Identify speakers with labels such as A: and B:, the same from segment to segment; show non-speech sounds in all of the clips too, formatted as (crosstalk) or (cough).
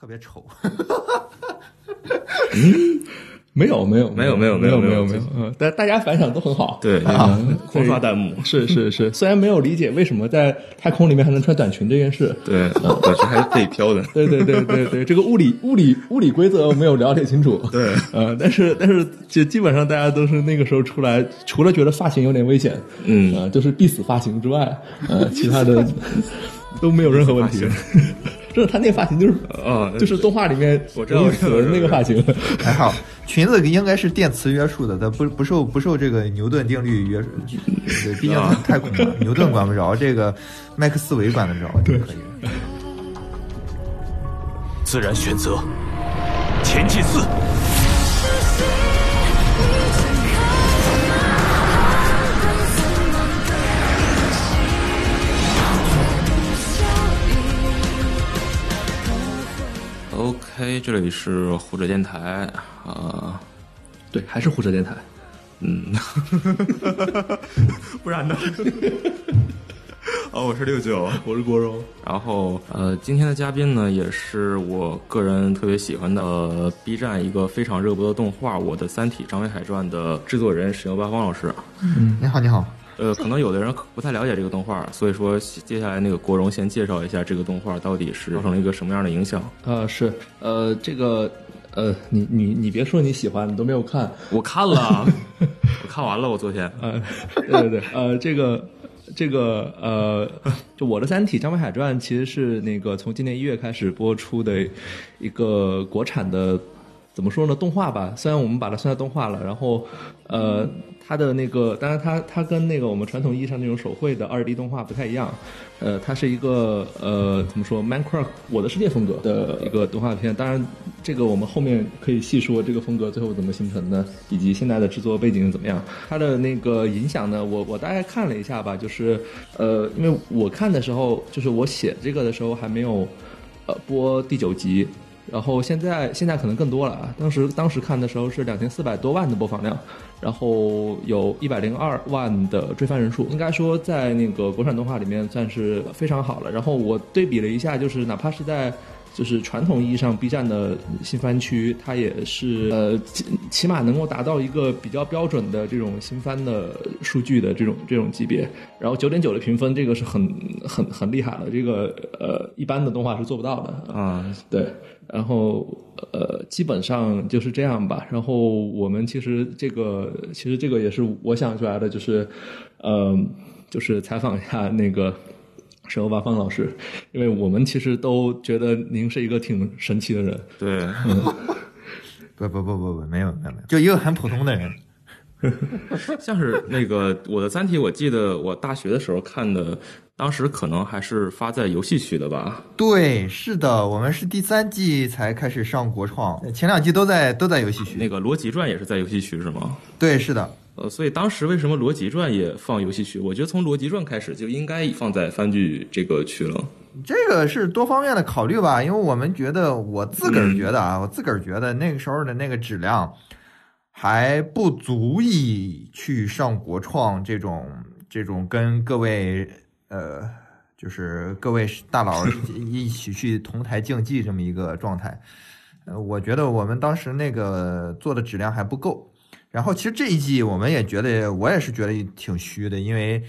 A: 特别丑。
B: 没有没有
C: 没有没有
B: 没有
C: 没有
B: 没有，嗯，但大家反响都很好，
C: 对
B: 啊，
C: 空刷弹幕
B: 是是是，虽然没有理解为什么在太空里面还能穿短裙这件事，
C: 对，短裙还是可以飘的，(laughs)
B: 对对对对对，这个物理物理物理规则没有了解清楚，
C: 对，
B: 呃，但是但是就基本上大家都是那个时候出来，除了觉得发型有点危险，
C: 嗯，
B: 就是必死发型之外，呃，其他的 (laughs) 都没有任何问题。真的，他那个发型就是
C: 啊
B: 就是动画里面
C: 我知道
B: 容易死人那个发型。(laughs)
A: 还好，裙子应该是电磁约束的，它不不受不受这个牛顿定律约束。对，毕竟
C: 啊
A: 太空嘛，牛顿管不着，这个麦克斯韦管得着就可以了。
D: 自然选择前进四。
C: OK，这里是胡者电台啊，
B: 对，还是胡扯电台。
C: 嗯，(laughs) 不然呢？(laughs) 哦，我是六九，(laughs)
B: 我是郭荣，
C: 然后呃，今天的嘉宾呢，也是我个人特别喜欢的、呃、B 站一个非常热播的动画《我的三体：张北海传》的制作人沈游八方老师。
A: 嗯你好，你好。
C: 呃，可能有的人不太了解这个动画，所以说接下来那个国荣先介绍一下这个动画到底是造成了一个什么样的影响。
B: 呃，是，呃，这个，呃，你你你别说你喜欢，你都没有看，
C: 我看了，(laughs) 我看完了，我昨天。
B: 呃，对对对，呃，这个这个呃，就我的《三体：张北海传》其实是那个从今年一月开始播出的一个国产的，怎么说呢，动画吧。虽然我们把它算在动画了，然后呃，它的那个，当然它它跟那个我们传统意义上那种手绘的二 D 动画不太一样。呃，它是一个呃怎么说，Minecraft 我的世界风格的一个动画片。当然，这个我们后面可以细说这个风格最后怎么形成的，以及现在的制作背景怎么样。它的那个影响呢，我我大概看了一下吧，就是呃，因为我看的时候，就是我写这个的时候还没有呃播第九集。然后现在现在可能更多了啊！当时当时看的时候是两千四百多万的播放量，然后有一百零二万的追番人数，应该说在那个国产动画里面算是非常好了。然后我对比了一下，就是哪怕是在就是传统意义上 B 站的新番区，它也是呃起起码能够达到一个比较标准的这种新番的数据的这种这种级别。然后九点九的评分，这个是很很很厉害了，这个呃一般的动画是做不到的
C: 啊。
B: 对，然后呃基本上就是这样吧。然后我们其实这个其实这个也是我想出来的，就是呃就是采访一下那个。沈欧八方老师，因为我们其实都觉得您是一个挺神奇的人。
C: 对，(laughs)
A: 不不不不不，没有没有没有，就一个很普通的人。(laughs)
C: 像是那个《我的三体》，我记得我大学的时候看的，当时可能还是发在游戏区的吧？
A: 对，是的，我们是第三季才开始上国创，前两季都在都在游戏区。
C: 那个《逻辑传》也是在游戏区是吗？
A: 对，是的。
C: 呃，所以当时为什么《逻辑传》也放游戏区？我觉得从《逻辑传》开始就应该放在番剧这个区了。
A: 这个是多方面的考虑吧，因为我们觉得，我自个儿觉得啊，嗯、我自个儿觉得那个时候的那个质量还不足以去上国创这种这种跟各位呃，就是各位大佬 (laughs) 一起去同台竞技这么一个状态。呃，我觉得我们当时那个做的质量还不够。然后其实这一季我们也觉得，我也是觉得挺虚的，因为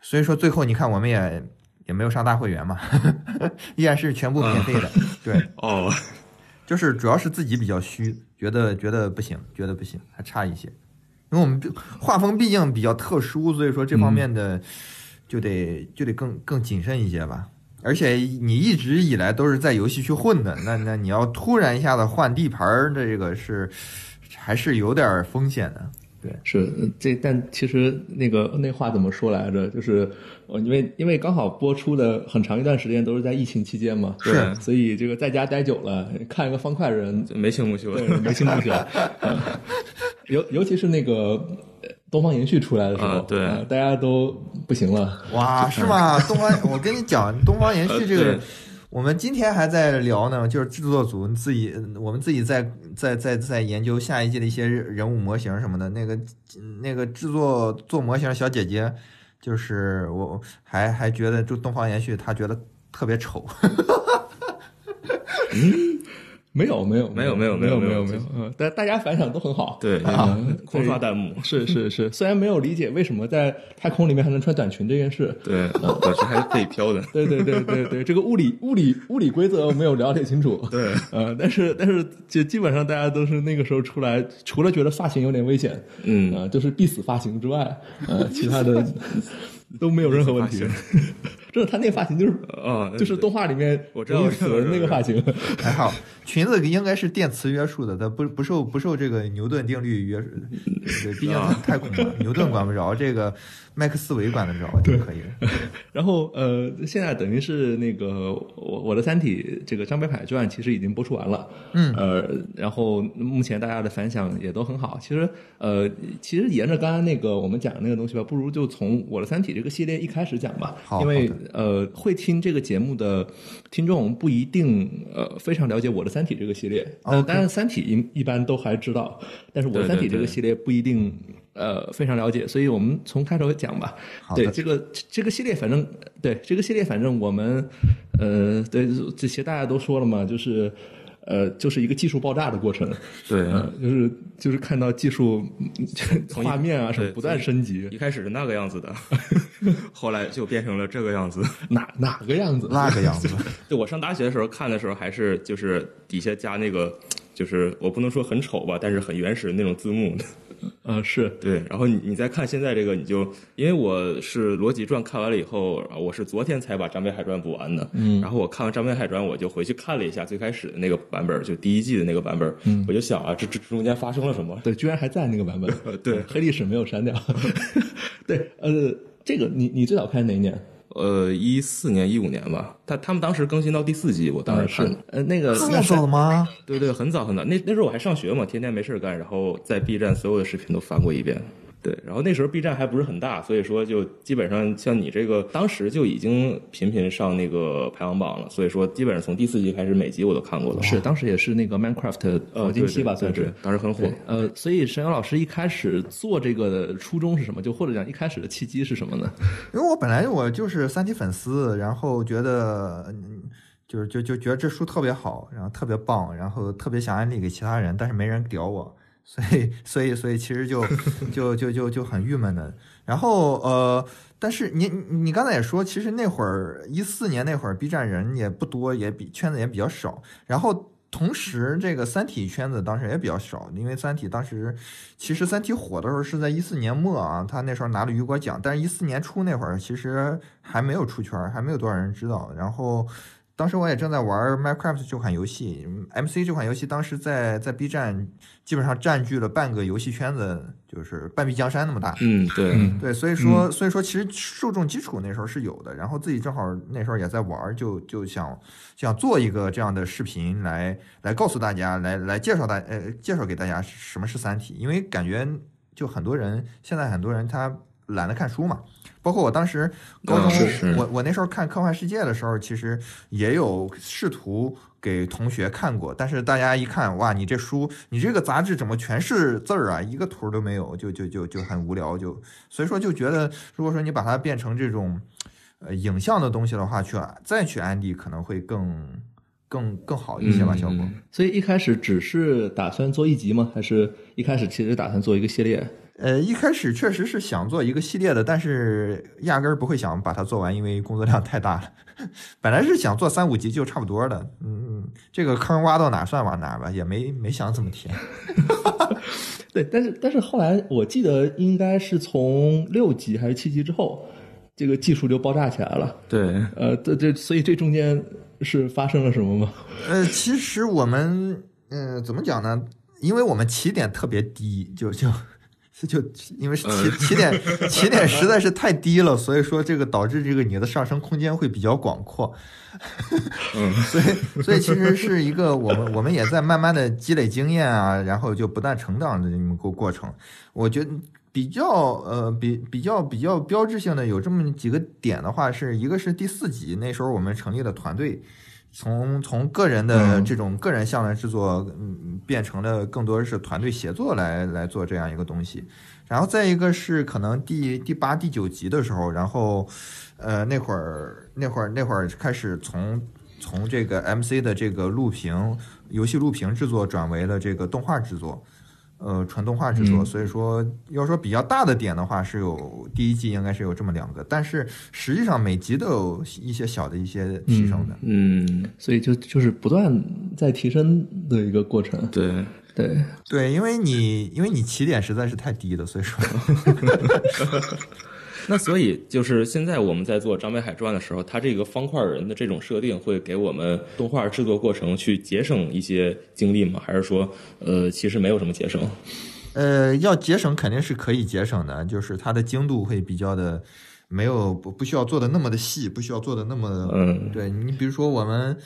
A: 所以说最后你看我们也也没有上大会员嘛，(laughs) 依然是全部免费的。对，(laughs)
C: 哦，
A: 就是主要是自己比较虚，觉得觉得不行，觉得不行，还差一些。因为我们画风毕竟比较特殊，所以说这方面的就得、嗯、就得更更谨慎一些吧。而且你一直以来都是在游戏区混的，那那你要突然一下子换地盘儿，这个是。还是有点风险的，对，
B: 是这，但其实那个那话怎么说来着？就是我因为因为刚好播出的很长一段时间都是在疫情期间嘛，
C: 是，
B: 所以这个在家待久了，看一个方块人 (laughs)
C: 没情没休，(laughs)
B: 对，没情没休。尤尤其是那个东方延续出来的时候，
C: 啊、对、
B: 呃，大家都不行了。
A: 哇，是吗？(laughs) 东方，我跟你讲，东方延续这个。我们今天还在聊呢，就是制作组自己，我们自己在在在在研究下一季的一些人物模型什么的。那个那个制作做模型小姐姐，就是我还还觉得就东方延续，她觉得特别丑。(laughs)
C: 嗯，
B: 没有没有
C: 没有没有
B: 没
C: 没有没有
B: 没没有，嗯，但大家反响都很好。
C: 对，
B: 啊
C: 狂刷弹幕。(laughs)
B: 是是是，虽然没有理解为什么在太空里面还能穿短裙这件事，
C: 对，短裙还是可以飘的。(laughs)
B: 对对对对对，这个物理物理物理规则没有了解清楚。
C: 对，
B: 呃，但是但是就基本上大家都是那个时候出来，除了觉得发型有点危险，
C: 嗯
B: 呃，就是必死发型之外，呃，其他的 (laughs) 都没有任何问题。真的，他那个发型就是
C: 啊，
B: 就是动画里面
C: 我知道
B: 死那个发型。(laughs)
A: 还好，裙子应该是电磁约束的，它不不受不受这个牛顿定律约束。对，毕竟它太空嘛，牛顿管不着，这个麦克斯韦管得着就可以了。(laughs)
B: 然后呃，现在等于是那个我我的《三体》这个张北海传其实已经播出完了，
A: 嗯
B: 呃，然后目前大家的反响也都很好。其实呃，其实沿着刚刚那个我们讲的那个东西吧，不如就从我的《三体》这个系列一开始讲吧，
A: 好
B: 因为
A: 好
B: 呃，会听这个节目的听众不一定呃非常了解我的《三体》这个系列，呃当然《三体》一一般都还知道，但是我三体》这个系列不一定。呃，非常了解，所以我们从开头讲吧。对这个这个系列，反正对这个系列，反正我们呃，对这些大家都说了嘛，就是呃，就是一个技术爆炸的过程。
C: 对，
B: 呃，就是就是看到技术 (laughs) 画面啊什么不断升级，
C: 一开始是那个样子的，(laughs) 后来就变成了这个样子。
B: 哪哪个样子？
A: 那个样子，(laughs)
C: 就我上大学的时候看的时候，还是就是底下加那个，就是我不能说很丑吧，但是很原始的那种字幕。(laughs)
B: 啊，是
C: 对，然后你你再看现在这个，你就因为我是《罗辑传》看完了以后，我是昨天才把《张北海传》补完的。嗯，然后我看完《张北海传》，我就回去看了一下最开始的那个版本，就第一季的那个版本。嗯，我就想啊，这这中间发生了什么？
B: 对，居然还在那个版本。(laughs)
C: 对
B: 黑历史没有删掉。(laughs) 对，呃，这个你你最早看哪一年？
C: 呃，一四年、一五年吧，他他们当时更新到第四季，我当时看
B: 是。呃那个
A: 这么早吗？
C: 对对，很早很早，那那时候我还上学嘛，天天没事儿干，然后在 B 站所有的视频都翻过一遍。对，然后那时候 B 站还不是很大，所以说就基本上像你这个，当时就已经频频上那个排行榜了，所以说基本上从第四集开始，每集我都看过了。
B: 是当时也是那个 Minecraft
C: 呃，
B: 黄金期吧，算是。
C: 当时很火。，
B: 呃，所以沈阳老师一开始做这个的初衷是什么？就或者讲一开始的契机是什么呢？(laughs)
A: 因为我本来我就是三体粉丝，然后觉得，嗯就是就就觉得这书特别好，然后特别棒，然后特别想安利给其他人，但是没人屌我，所以 (laughs) 所以所以其实就就就就就很郁闷的。然后呃，但是你你刚才也说，其实那会儿一四年那会儿 B 站人也不多，也比圈子也比较少，然后。同时，这个《三体》圈子当时也比较少，因为《三体》当时其实《三体》火的时候是在一四年末啊，他那时候拿了雨果奖，但是一四年初那会儿其实还没有出圈，还没有多少人知道。然后当时我也正在玩 Minecraft 这款游戏，MC 这款游戏当时在在 B 站基本上占据了半个游戏圈子，就是半壁江山那么大。
C: 嗯，对，
A: 对，所以说，所以说，其实受众基础那时候是有的，然后自己正好那时候也在玩，就就想想做一个这样的视频来来告诉大家，来来介绍大呃介绍给大家什么是三体，因为感觉就很多人现在很多人他懒得看书嘛，包括我当时高中，我我那时候看《科幻世界》的时候，其实也有试图给同学看过，但是大家一看，哇，你这书，你这个杂志怎么全是字儿啊，一个图都没有，就就就就很无聊，就所以说就觉得，如果说你把它变成这种呃影像的东西的话，去再去安利可能会更更更好一些吧，
C: 嗯
A: 效果。
B: 所以一开始只是打算做一集吗？还是一开始其实打算做一个系列？
A: 呃，一开始确实是想做一个系列的，但是压根儿不会想把它做完，因为工作量太大了。(laughs) 本来是想做三五集就差不多的，嗯，这个坑挖到哪算往哪吧，也没没想怎么填。(laughs)
B: 对，但是但是后来我记得应该是从六集还是七集之后，这个技术就爆炸起来了。
C: 对，
B: 呃，这这所以这中间是发生了什么吗？(laughs)
A: 呃，其实我们，嗯、怎么讲呢？因为我们起点特别低，就就就因为是起起点起点实在是太低了，所以说这个导致这个你的上升空间会比较广阔。
C: 嗯，(laughs)
A: 所以所以其实是一个我们我们也在慢慢的积累经验啊，然后就不断成长的这么个过程。我觉得比较呃比比较比较标志性的有这么几个点的话，是一个是第四集那时候我们成立了团队。从从个人的
B: 嗯
A: 这种个人项的制作，嗯，变成了更多是团队协作来来做这样一个东西。然后再一个是可能第第八、第九集的时候，然后呃那会儿那会儿那会儿开始从从这个 MC 的这个录屏游戏录屏制作转为了这个动画制作。呃，纯动画制作，
B: 嗯
A: 所以说要说比较大的点的话，是有第一季应该是有这么两个，但是实际上每集都有一些小的一些提升的。
C: 嗯，
B: 所以就就是不断在提升的一个过程。
C: 对，
B: 对，
A: 对，因为你因为你起点实在是太低了，所以说 (laughs)
C: 那所以就是现在我们在做张北海传的时候，它这个方块人的这种设定会给我们动画制作过程去节省一些精力吗？还是说，呃，其实没有什么节省？
A: 呃，要节省肯定是可以节省的，就是它的精度会比较的没有不不需要做的那么的细，不需要做的那么
C: 嗯
A: 对你比如说我们。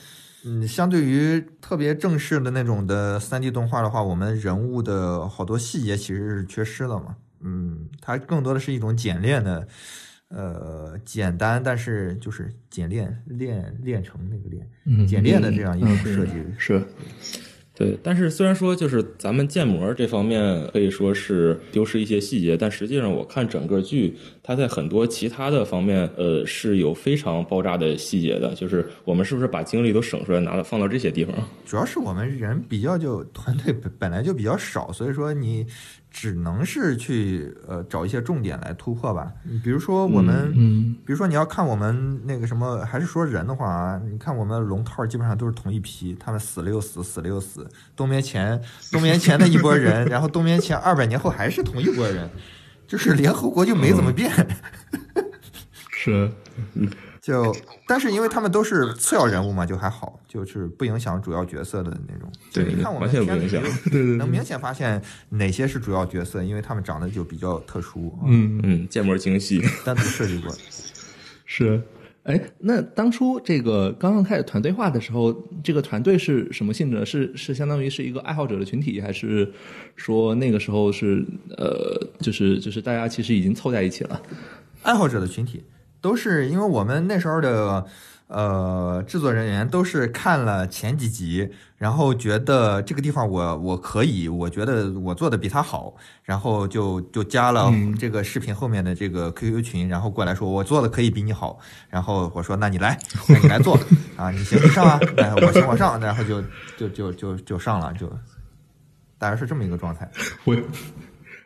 A: 嗯，相对于特别正式的那种的三 D 动画的话，我们人物的好多细节其实是缺失了嘛。嗯，它更多的是一种简练的，呃，简单，但是就是简练练练成那个练，
B: 嗯
A: 简练的这样一种
B: 嗯
A: 设计。
B: 是，
C: 对，但是虽然说就是咱们建模这方面可以说是丢失一些细节，但实际上我看整个剧，它在很多其他的方面，呃，是有非常爆炸的细节的。就是我们是不是把精力都省出来，拿到放到这些地方？
A: 主要是我们人比较就团队本本来就比较少，所以说你只能是去呃找一些重点来突破吧。比如说我们，
B: 嗯
A: 比如说你要看我们那个什么，还是说人的话啊，你看我们龙套基本上都是同一批，他们死了又死，死了又死。冬眠前冬眠前的一波人，(laughs) 然后冬眠前二百年后还是同一波人，就是联合国就没怎么变。(laughs)
B: 是，
A: 就，但是因为他们都是次要人物嘛，就还好，就是不影响主要角色的那种。
C: 对
A: 你看我们
C: 完全不
A: 片子
C: 影响
A: 里
B: 对对
A: 能明显发现哪些是主要角色，因为他们长得就比较特殊，
B: 嗯
C: 嗯，建模精细。
A: 单独设计过。(laughs)
B: 是。哎，那当初这个刚刚开始团队化的时候，这个团队是什么性质？是是相当于是一个爱好者的群体，还是说那个时候是呃，就是就是大家其实已经凑在一起了？
A: 爱好者的群体都是因为我们那时候的呃制作人员都是看了前几集，然后觉得这个地方我我可以，我觉得我做的比他好，然后就就加了这个视频后面的这个 QQ 群，然后过来说我做的可以比你好，然后我说那你来，那你来做 (laughs) 啊，你行你上啊，哎我行我上，然后就就就就就上了，就大概是这么一个状态。
B: 我，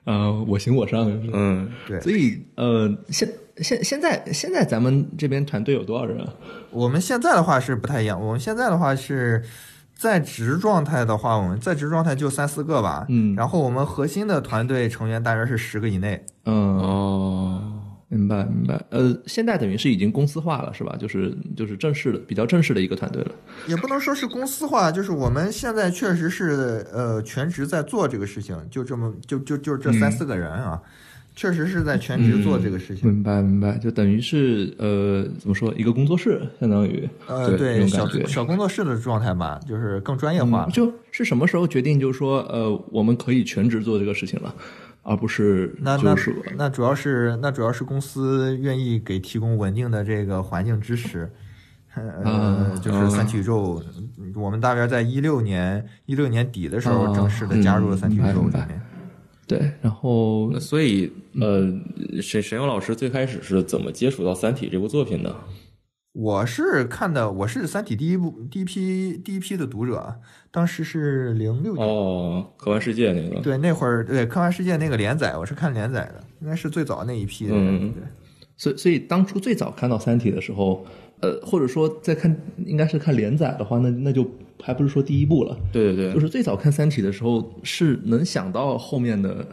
B: 呃，我行我上。
C: 嗯，
A: 对，
B: 所以呃，现现现在现在咱们这边团队有多少人啊？
A: 我们现在的话是不太一样，我们现在的话是在职状态的话，我们在职状态就三四个吧，
B: 嗯
A: 然后我们核心的团队成员大约是十个以内，
B: 嗯，
C: 哦，
B: 明白明白。呃，现在等于是已经公司化了，是吧？就是就是正式的比较正式的一个团队了。
A: 也不能说是公司化，就是我们现在确实是呃全职在做这个事情，就这么就就就这三四个人啊，确实是在全职做这个事情。
B: 明白明白，就等于是呃，怎么说，一个工作室，相当于
A: 呃，对，小。小工作室的状态吧，就是更专业化。
B: 嗯就是什么时候决定，就是说，呃，我们可以全职做这个事情了，而不是
A: 那那
B: 是
A: 那主要是那主要是公司愿意给提供稳定的这个环境支持，呃，
B: 啊
A: 就是三体宇宙，嗯我们大约在一六年一六年底的时候
B: 啊
A: 正式的加入了三体宇宙里面。
B: 对，然后
C: 那所以呃，沈沈勇老师最开始是怎么接触到《三体》这部作品的？
A: 我是看的，我是三体第一部第一批第一批的读者，当时是零六年。
C: 哦，科幻世界那个。
A: 对，那会儿对《科幻世界》那个连载，我是看连载的，应该是最早那一批的人。
C: 嗯
A: 对，
B: 所以所以当初最早看到《三体》的时候，呃，或者说在看应该是看连载的话，那那就还不是说第一部了，
C: 对对对，
B: 就是最早看《三体》的时候，是能想到后面的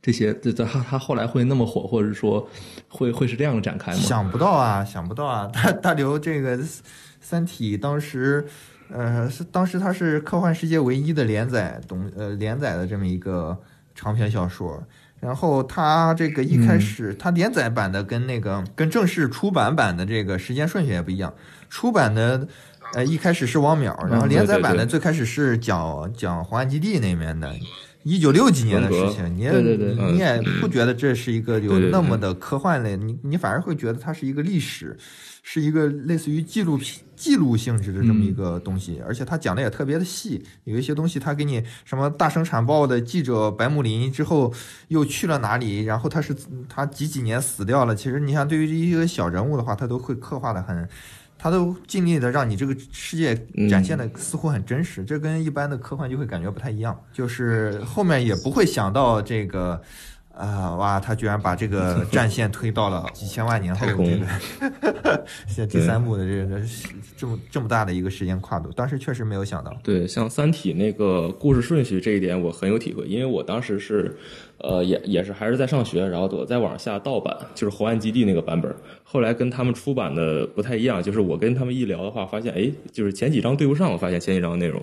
B: 这些，这这他他后来会那么火，或者说会会是这样展开吗？
A: 想不到啊，想不到啊！(laughs) 大大刘这个《三体》当时，呃，是当时它是科幻世界唯一的连载东呃连载的这么一个长篇小说。然后它这个一开始，它连载版的跟那个跟正式出版版的这个时间顺序也不一样。出版的呃一开始是王淼，然后连载版的最开始是讲讲黄安基地那边的。一九六几年的事情，你也你也不觉得这是一个有那么的科幻类，你你反而会觉得它是一个历史，是一个类似于纪录片记录性质的这么一个东西，而且他讲的也特别的细，有一些东西他给你什么大生产报的记者白木林之后又去了哪里，然后他是他几几年死掉了，其实你像对于一个小人物的话，他都会刻画的很。他都尽力的让你这个世界展现的似乎很真实，这跟一般的科幻就会感觉不太一样，就是后面也不会想到这个。啊哇！他居然把这个战线推到了几千万年后，这 (laughs) 个现第三部的这个这么这么大的一个时间跨度，当时确实没有想到。
C: 对，像《三体》那个故事顺序这一点，我很有体会，因为我当时是，呃，也也是还是在上学，然后我在网上下盗版，就是《红岸基地》那个版本。后来跟他们出版的不太一样，就是我跟他们一聊的话，发现哎，就是前几章对不上，我发现前几章内容。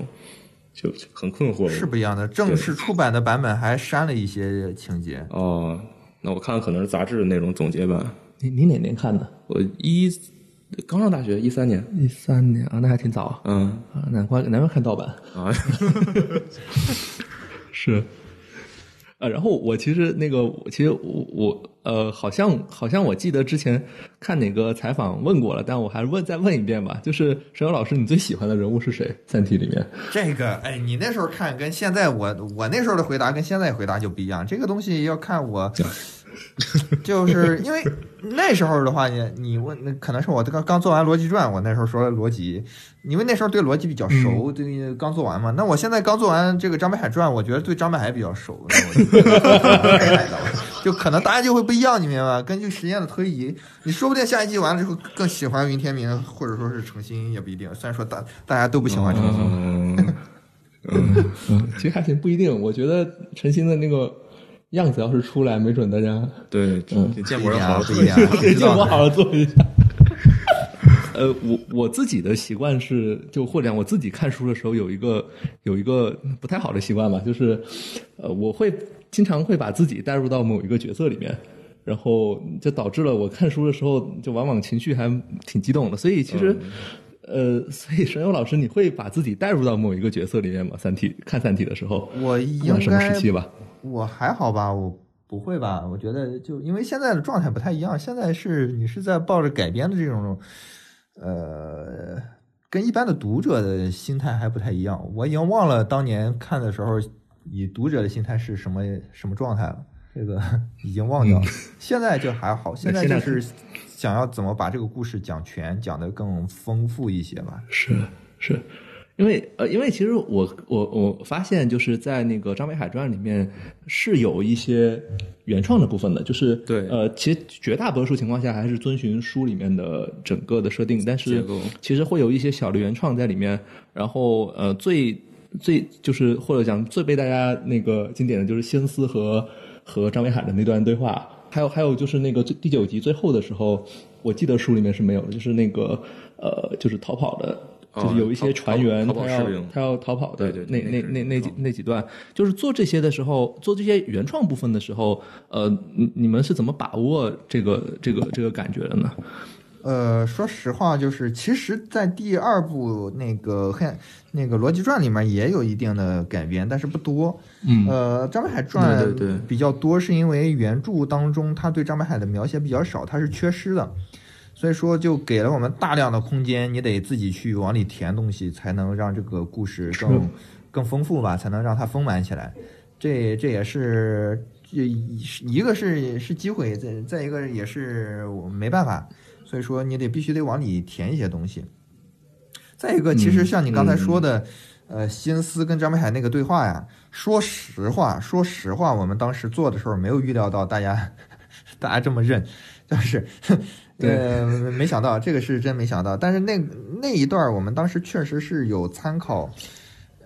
C: 就很困惑，
A: 是不一样的。正式出版的版本还删了一些情节。
C: 哦，那我看可能是杂志的那种总结版。
B: 你你哪年看的？
C: 我一刚上大学，一三年。
B: 一三年啊，那还挺早啊。
C: 嗯
B: 啊，难怪难怪看盗版
C: 啊。(laughs) (laughs)
B: 是。呃，然后我其实那个，其实我我呃，好像好像我记得之前看哪个采访问过了，但我还是问再问一遍吧。就是沈友老师，你最喜欢的人物是谁？《三体》里面
A: 这个，哎，你那时候看跟现在我我那时候的回答跟现在回答就不一样。这个东西要看我。(laughs) 就是因为那时候的话，你你问，那可能是我刚刚做完逻辑传，我那时候说逻辑，因为那时候对逻辑比较熟，对刚做完嘛。那我现在刚做完这个张北海传，我觉得对张北海比较熟，(laughs) (laughs) 就可能大家就会不一样，你明白吗？根据时间的推移，你说不定下一季完了之后更喜欢云天明，或者说是程心也不一定。虽然说大大家都不喜欢程
B: 心，嗯嗯，其实还行，不一定。我觉得陈星的那个。样子要是出来，没准大家
C: 对，
B: 嗯，
C: 建模要好好做
A: 一下，
B: 建模好好做一下。(laughs) 呃，我我自己的习惯是，就或者我自己看书的时候有一个有一个不太好的习惯吧，就是呃，我会经常会把自己带入到某一个角色里面，然后就导致了我看书的时候就往往情绪还挺激动的。所以其实，呃，所以沈勇老师，你会把自己带入到某一个角色里面吗？三体看三体的时候，
A: 我应该
B: 什么时期吧？
A: 我还好吧，我不会吧？我觉得就因为现在的状态不太一样，现在是你是在抱着改编的这种，呃，跟一般的读者的心态还不太一样。我已经忘了当年看的时候，以读者的心态是什么什么状态了，这个 (laughs) 已经忘掉了。现在就还好，现在就是想要怎么把这个故事讲全，讲得更丰富一些吧。
B: 是是。因为呃，因为其实我我我发现就是在那个张北海传里面是有一些原创的部分的，就是
C: 对
B: 呃，其实绝大多数情况下还是遵循书里面的整个的设定，但是其实会有一些小的原创在里面。然后呃，最最就是或者讲最被大家那个经典的就是仙思和和张北海的那段对话，还有还有就是那个第九集最后的时候，我记得书里面是没有的，就是那个呃，就是逃跑的。就是有一些船员，他要他要逃跑的，那那那那几那几段，就是做这些的时候，做这些原创部分的时候，呃，你你们是怎么把握这个这个这个感觉的呢？
A: 呃，说实话，就是其实，在第二部那个黑那个逻辑传里面也有一定的改编，但是不多。
B: 嗯，
A: 呃，张北海传比较多，是因为原著当中他对张北海的描写比较少，他是缺失的。所以说，就给了我们大量的空间，你得自己去往里填东西，才能让这个故事更更丰富吧，才能让它丰满起来。这这也是一一个是是机会，再再一个也是我没办法。所以说，你得必须得往里填一些东西。再一个，其实像你刚才说的，呃，心思跟张北海那个对话呀，说实话，说实话，我们当时做的时候没有预料到大家 (laughs) 大家这么认，就是。呃，没想到这个是真没想到，但是那那一段我们当时确实是有参考，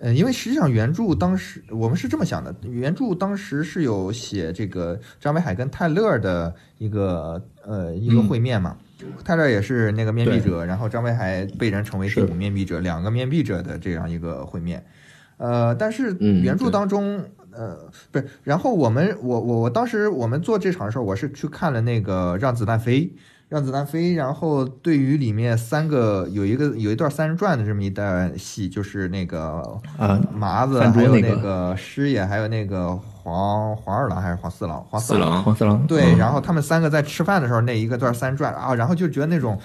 A: 呃，因为实际上原著当时我们是这么想的，原著当时是有写这个张北海跟泰勒的一个呃一个会面嘛，泰勒也是那个面壁者，然后张北海被人称为第五面壁者，两个面壁者的这样一个会面，呃，但是原著当中呃不是，然后我们我我我当时我们做这场的时候，我是去看了那个让子弹飞。让子弹飞，然后对于里面三个有一个有一段三人转的这么一段戏，就是那个
B: 啊
A: 麻子还有那个师爷还有那个黄黄二郎还是黄四郎？黄四郎
B: 黄四郎
A: 对，然后他们三个在吃饭的时候那一个段三转啊，然后就觉得那种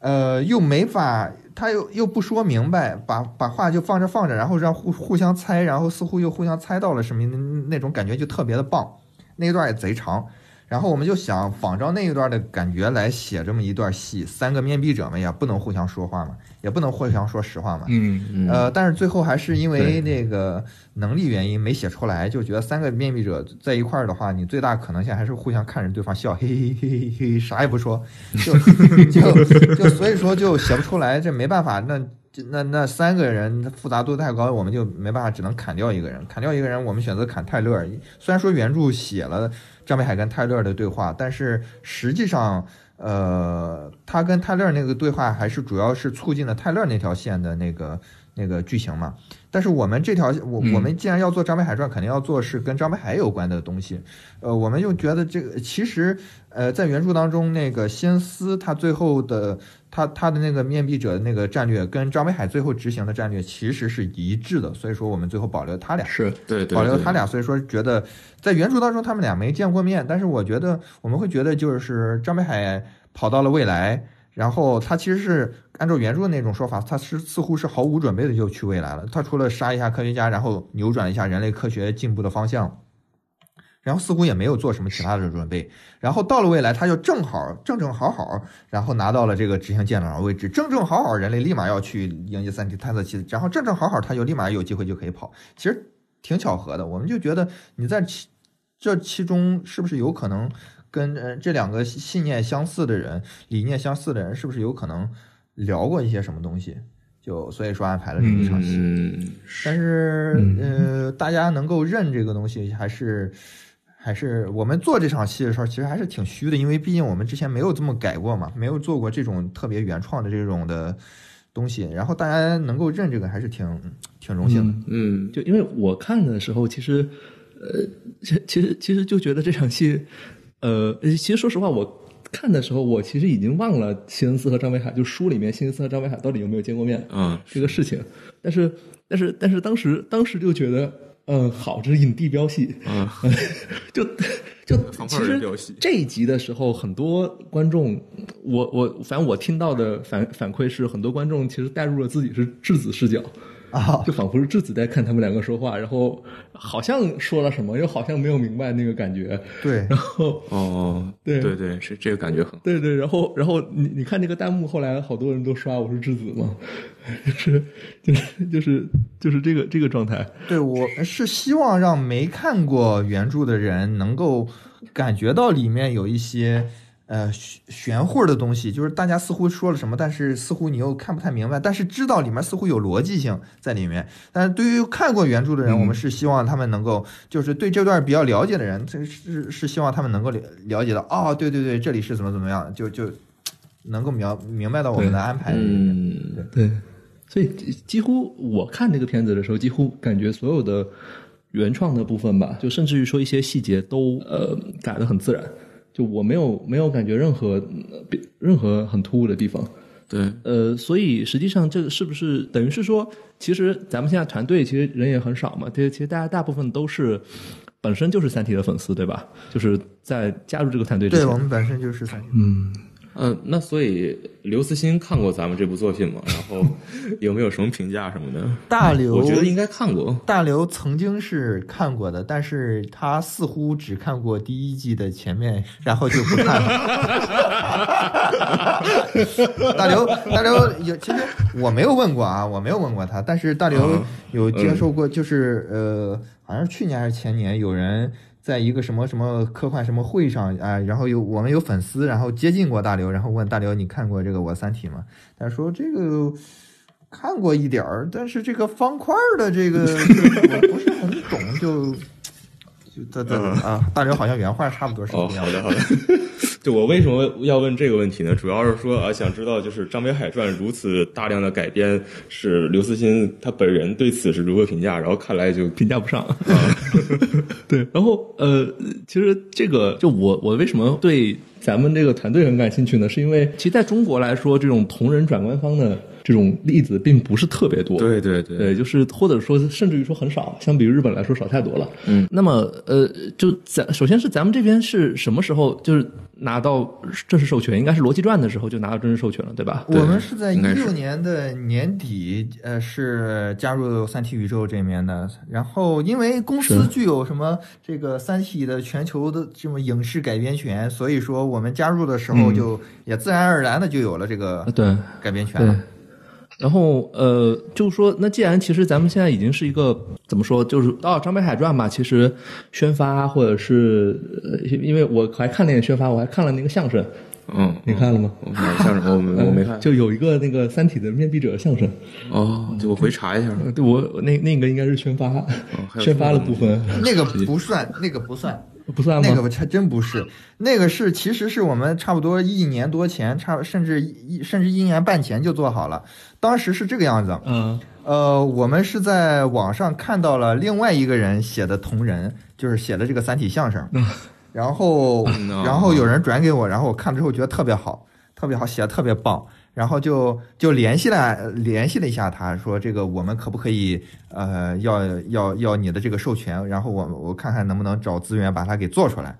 A: 呃又没法他又又不说明白，把把话就放着放着，然后让互互相猜，然后似乎又互相猜到了什么那种感觉就特别的棒，那一段也贼长。然后我们就想仿照那一段的感觉来写这么一段戏，三个面壁者们也不能互相说话嘛，也不能互相说实话嘛。
B: 嗯
A: 呃，但是最后还是因为那个能力原因没写出来，就觉得三个面壁者在一块儿的话，你最大可能性还是互相看着对方笑，嘿嘿嘿嘿嘿，啥也不说，就 (laughs) 就就所以说就写不出来，这没办法，那那那三个人复杂度太高，我们就没办法，只能砍掉一个人，砍掉一个人，我们选择砍泰勒。虽然说原著写了张北海跟泰勒的对话，但是实际上。呃，他跟泰勒那个对话还是主要是促进了泰勒那条线的那个那个剧情嘛。但是我们这条，我我们既然要做张北海传，肯定要做是跟张北海有关的东西。呃，我们就觉得这个其实，呃，在原著当中，那个西恩斯他最后的他他的那个面壁者的那个战略，跟张北海最后执行的战略其实是一致的。所以说，我们最后保留他俩。
B: 是
C: 对
A: 保留他俩，所以说觉得在原著当中他们俩没见过面，但是我觉得我们会觉得就是张北海跑到了未来，然后他其实是按照原著的那种说法，他是似乎是毫无准备的就去未来了。他除了杀一下科学家，然后扭转一下人类科学进步的方向。然后似乎也没有做什么其他的准备，然后到了未来，他就正好正正好好，然后拿到了这个执行舰长的位置，正正好好，人类立马要去迎接三体探测器，然后正正好好，他就立马有机会就可以跑，其实挺巧合的。我们就觉得你在其这其中是不是有可能跟呃这两个信念相似的人、理念相似的人，是不是有可能聊过一些什么东西？就所以说安排了这一场戏。
C: 嗯，
A: 但是呃，大家能够认这个东西，还是还是我们做这场戏的时候，其实还是挺虚的，因为毕竟我们之前没有这么改过嘛，没有做过这种特别原创的这种的东西，然后大家能够认这个，还是挺挺荣幸的。
C: 嗯，
B: 就因为我看的时候，其实，呃，其其实其实就觉得这场戏，呃，其实说实话，我看的时候，我其实已经忘了西恩斯和张北海，就书里面西恩斯和张北海到底有没有见过面
C: 嗯，
B: 这个事情。但是，但是，但是当时当时就觉得，嗯，好，这是影帝飙戏，
C: 嗯，(laughs)
B: 就就其实这一集的时候，很多观众，我我反正我听到的反反馈是，很多观众其实带入了自己是质子视角。
A: 啊，
B: 就仿佛是质子在看他们两个说话，然后好像说了什么，又好像没有明白那个感觉，
A: 对，(laughs)
B: 然后
C: 哦，
B: 对。
C: 对对，是这个感觉很。
B: 对对，然后然后你你看那个弹幕，后来好多人都刷我是质子嘛，就是就是就是就是这个这个状态，
A: 对，我是希望让没看过原著的人能够感觉到里面有一些呃玄玄乎的东西，就是大家似乎说了什么，但是似乎你又看不太明白，但是知道里面似乎有逻辑性在里面。但是对于看过原著的人，我们是希望他们能够，就是对这段比较了解的人，这是是希望他们能够了了解到，哦，对对对，这里是怎么怎么样，就就能够明明白到我们的安排。
C: 嗯，
B: 对，所以几几乎我看这个片子的时候，几乎感觉所有的原创的部分吧，就甚至于说一些细节都呃改的很自然，就我没有没有感觉任何任何很突兀的地方。
C: 对，
B: 呃，所以实际上这个是不是等于是说，其实咱们现在团队其实人也很少嘛，对，其实大家大部分都是本身就是《三体》的粉丝，对吧？就是在加入这个团队之
A: 对，
B: 前，
A: 我们本身就是三体。
B: 嗯，
C: 嗯，那所以刘慈欣看过咱们这部作品吗？然后 (laughs) 有没有什么评价什么的？
A: 大刘，
C: 我觉得应该看过。
A: 大刘曾经是看过的，但是他似乎只看过第一季的前面，然后就不看了。(laughs) 大刘，大刘有，其实我没有问过啊，我没有问过他，但是大刘
C: 嗯
A: 有接受过，就是呃，好像是去年还是前年，有人在一个什么什么科幻什么会上啊、然后有我们有粉丝，然后接近过大刘，然后问大刘你看过这个《我三体》吗？他说这个。看过一点儿，但是这个方块儿的这个 (laughs) 我不是很懂，就就他他啊，大刘好像原话差不多是
C: 哦，
A: 这样
C: 好的好的。(laughs) 就我为什么要问这个问题呢？主要是说啊，想知道就是《张北海传》如此大量的改编，是刘慈欣他本人对此是如何评价？然后看来就
B: 评价不上。(laughs) 对，然后呃，其实这个就我我为什么对咱们这个团队很感兴趣呢？是因为其实在中国来说，这种同人转官方的这这种例子并不是特别多。
C: 对对对
B: 对，就是或者说甚至于说很少，相比于日本来说少太多了。嗯，那么呃，就咱首先是咱们这边是什么时候就是拿到正式授权？应该是《逻辑传》的时候就拿到正式授权了，对吧？
A: 我们是在一六年的年底，呃，是加入三体宇宙这面的。然后因为公司具有什么这个三体的全球的这么影视改编权，所以说我们加入的时候就也自然而然的就有了这个
B: 啊对
A: 改编权
B: 对
A: 了。。
B: 然后呃，就是说，那既然其实咱们现在已经是一个怎么说，就是哦，《张北海传》吧，其实宣发或者是呃，因为我还看那个宣发，我还看了那个相声，
C: 嗯，
B: 你看了吗？
C: 我哪个相声？我没 (laughs) 我没看。
B: 就有一个那个《三体》的面壁者相声，
C: 哦，就我回查一下。
B: 呃 (laughs) 对我那那个应该是宣发，宣发的部分
A: 那个不算，那个不算，
B: 不算吗？
A: 那个还真不是，那个是其实是我们差不多一年多前，差甚至一甚至一年半前就做好了。当时是这个样子，
B: 嗯
A: 呃，我们是在网上看到了另外一个人写的同人，就是写的这个三体相声，然后 (laughs)
C: 嗯
A: 然后有人转给我，然后我看之后觉得特别好，特别好，写的特别棒，然后就就联系了联系了一下他，说这个我们可不可以呃要要要你的这个授权，然后我我看看能不能找资源把它给做出来，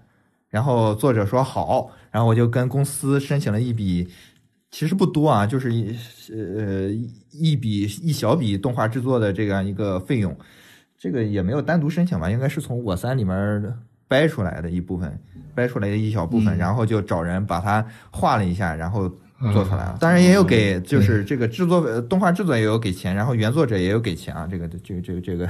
A: 然后作者说好，然后我就跟公司申请了一笔。其实不多啊，就是一呃一笔一小笔动画制作的这样一个费用，这个也没有单独申请吧，应该是从我三里面掰出来的一部分，掰出来的一小部分，然后就找人把它画了一下，然后做出来了。当然也有给，就是这个制作呃动画制作也有给钱，然后原作者也有给钱啊，这个这个这个这个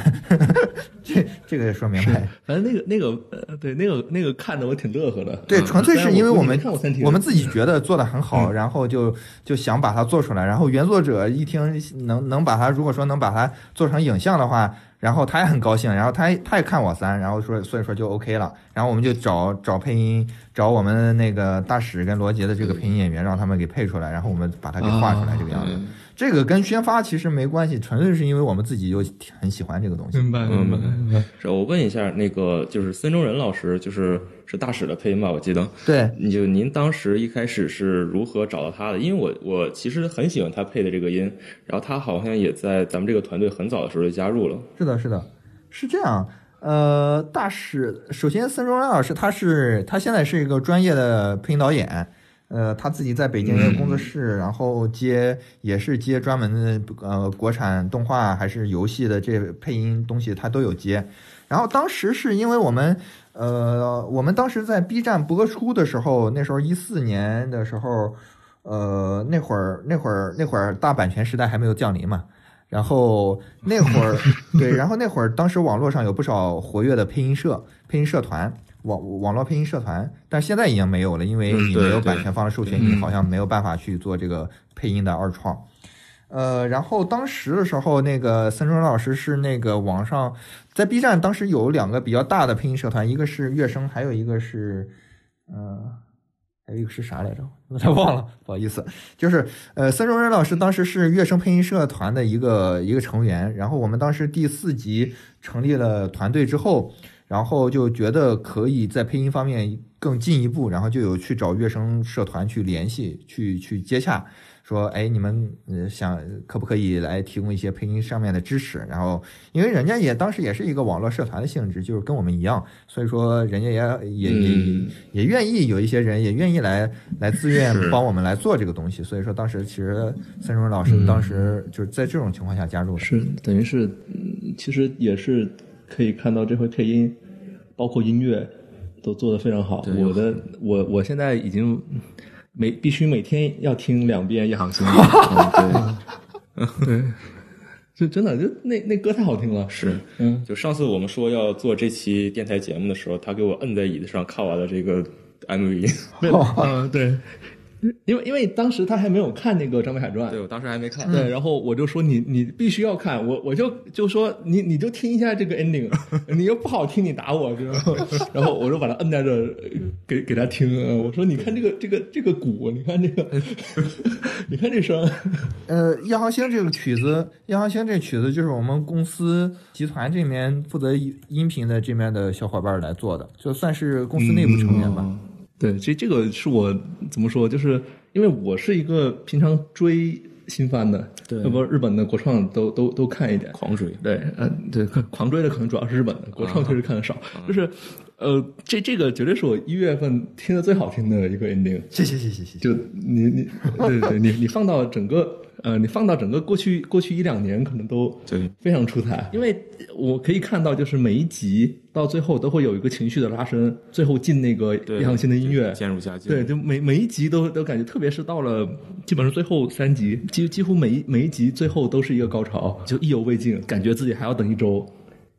A: 这这个说明白。
B: 反正那个那个呃，对那个那个看的我挺乐呵的。
A: 对，
B: 嗯
A: 纯粹是因为我们
B: 我
A: 们自己觉得做的很好，然后就就想把它做出来。然后原作者一听能能把它，如果说能把它做成影像的话，然后他也很高兴，然后他他也看我三，然后说所以说就 OK 了。然后我们就找找配音，找我们那个大使跟罗杰的这个配音演员，让他们给配出来，然后我们把它给画出来这个样子。这个跟宣发其实没关系，纯粹是因为我们自己就很喜欢这个东西。
B: 明白明白明白。
C: 是我问一下，那个就是孙中仁老师，就是是大使的配音吧？我记得。
A: 对，
C: 你就您当时一开始是如何找到他的？因为我我其实很喜欢他配的这个音，然后他好像也在咱们这个团队很早的时候就加入了。
A: 是的，是的，是这样。呃，大使首先孙中仁老师他是他现在是一个专业的配音导演，呃，他自己在北京也有工作室，然后接也是接专门的呃国产动画还是游戏的这配音东西他都有接。然后当时是因为我们呃我们当时在 B 站播出的时候，那时候一四年的时候，呃那会儿那会儿那会儿大版权时代还没有降临嘛。然后那会儿，(laughs) 对，然后那会儿，当时网络上有不少活跃的配音社、配音社团、网网络配音社团，但现在已经没有了，因为
C: 嗯
A: 你没有版权方的授权，你好像没有办法去做这个配音的二创。呃，然后当时的时候，那个孙中仁老师是那个网上在 B 站，当时有两个比较大的配音社团，一个是乐声，还有一个是，呃，还有一个是啥来着？我才忘了，不好意思。就是呃，孙中仁老师当时是乐声配音社团的一个一个成员，然后我们当时第四集成立了团队之后，然后就觉得可以在配音方面更进一步，然后就有去找乐声社团去联系，去去接洽。说，哎，你们呃想可不可以来提供一些配音上面的支持？然后，因为人家也当时也是一个网络社团的性质，就是跟我们一样，所以说人家也也也
C: 嗯
A: 也愿意有一些人也愿意来来自愿帮我们来做这个东西。所以说当时其实孙中老师当时就是在这种情况下加入的。
B: 是等于是，嗯其实也是可以看到这回配音，包括音乐都做得非常好。我的我我现在已经每必须每天要听两遍《夜航行》
C: 嗯，对，(laughs)
B: 对，就真的就那那歌太好听了。
C: 是。
B: 嗯，
C: 就上次我们说要做这期电台节目的时候，他给我摁在椅子上看完了这个 MV。(laughs)
B: 对，因为因为当时他还没有看那个《张北海传》
C: 对，我当时还没看。
B: 对，然后我就说你你必须要看，我我就就说你你就听一下这个 ending，(laughs) 你又不好听你打我，(laughs) 然后然后我就把他摁在这儿给给他听，呃我说你看这个这个这个鼓，你看这个，(laughs) 你看这声，
A: 呃，《夜航星》这个曲子，《夜航星》这曲子就是我们公司集团这边负责音频的这边的小伙伴来做的，就算是公司内部成员吧。
B: 嗯对，这这个是我怎么说，就是因为我是一个平常追新番的，
C: 对
B: 要不日本的国创都都都看一点。
C: 狂追，
B: 对，嗯、对，狂追的可能主要是日本的，国创确实看的少。就是，呃，这这个绝对是我一月份听的最好听的一个 ending。
A: 谢谢谢谢谢谢。
B: 就你你对对对，你你放到整个呃，你放到整个过去过去一两年，可能都
C: 对
B: 非常出彩。因为我可以看到，就是每一集到最后都会有一个情绪的拉伸，最后进那个
C: 对
B: 易烊千的音乐，
C: 渐入佳境。
B: 对，就每每一集都都感觉，特别是到了基本上最后三集，几几乎每一每一集最后都是一个高潮，就意犹未尽，感觉自己还要等一周。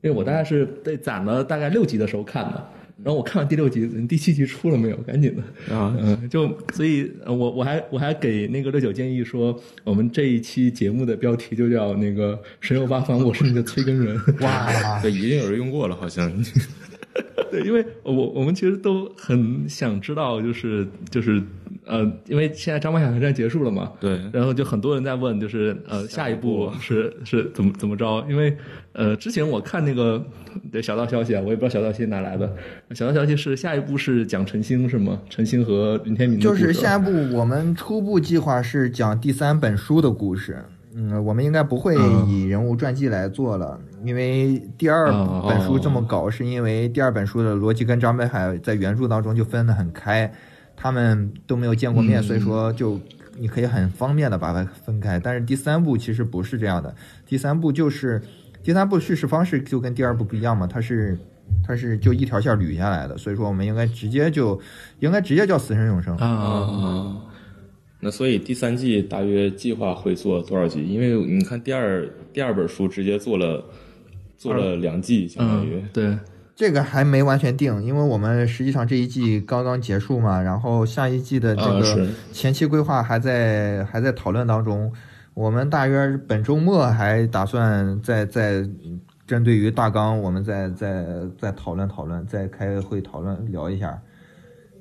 B: 因为我大概是在攒了大概六集的时候看的，然后我看完第六集，第七集出了没有？赶紧的
C: 啊
B: 嗯，就所以呃我我还我还给那个六九建议说，我们这一期节目的标题就叫那个神游八方，我是你的催更人。
A: 哇，(laughs)
C: 对，已经有人用过了，好像。(laughs)
B: 对，因为我我们其实都很想知道，就是就是呃，因为现在张北海战结束了嘛，
C: 对
B: 然后就很多人在问，就是呃，下一步是是怎么怎么着？因为呃，之前我看那个对小道消息啊，我也不知道小道消息哪来的，小道消息是下一步是讲陈星是吗？陈星和林天明
A: 就是下一步我们初步计划是讲第三本书的故事。嗯，我们应该不会以人物传记来做了，因为第二
B: 哦
A: 本书这么搞，是因为第二本书的逻辑跟张北海在原著当中就分得很开，他们都没有见过面，
B: 嗯
A: 所以说就你可以很方便的把它分开。但是第三部其实不是这样的，第三部就是第三部叙事方式就跟第二部不一样嘛，它是它是就一条线捋下来的，所以说我们应该直接就应该直接叫死神永生。
B: 啊
C: 啊，那所以第三季大约计划会做多少集？因为你看第二第二本书直接做了做了两季，相当于
B: 嗯，对，
A: 这个还没完全定，因为我们实际上这一季刚刚结束嘛，然后下一季的这个前期规划还在还在讨论当中。我们大约本周末还打算再再针对于大纲，我们再再再讨论讨论，再开会讨论聊一下。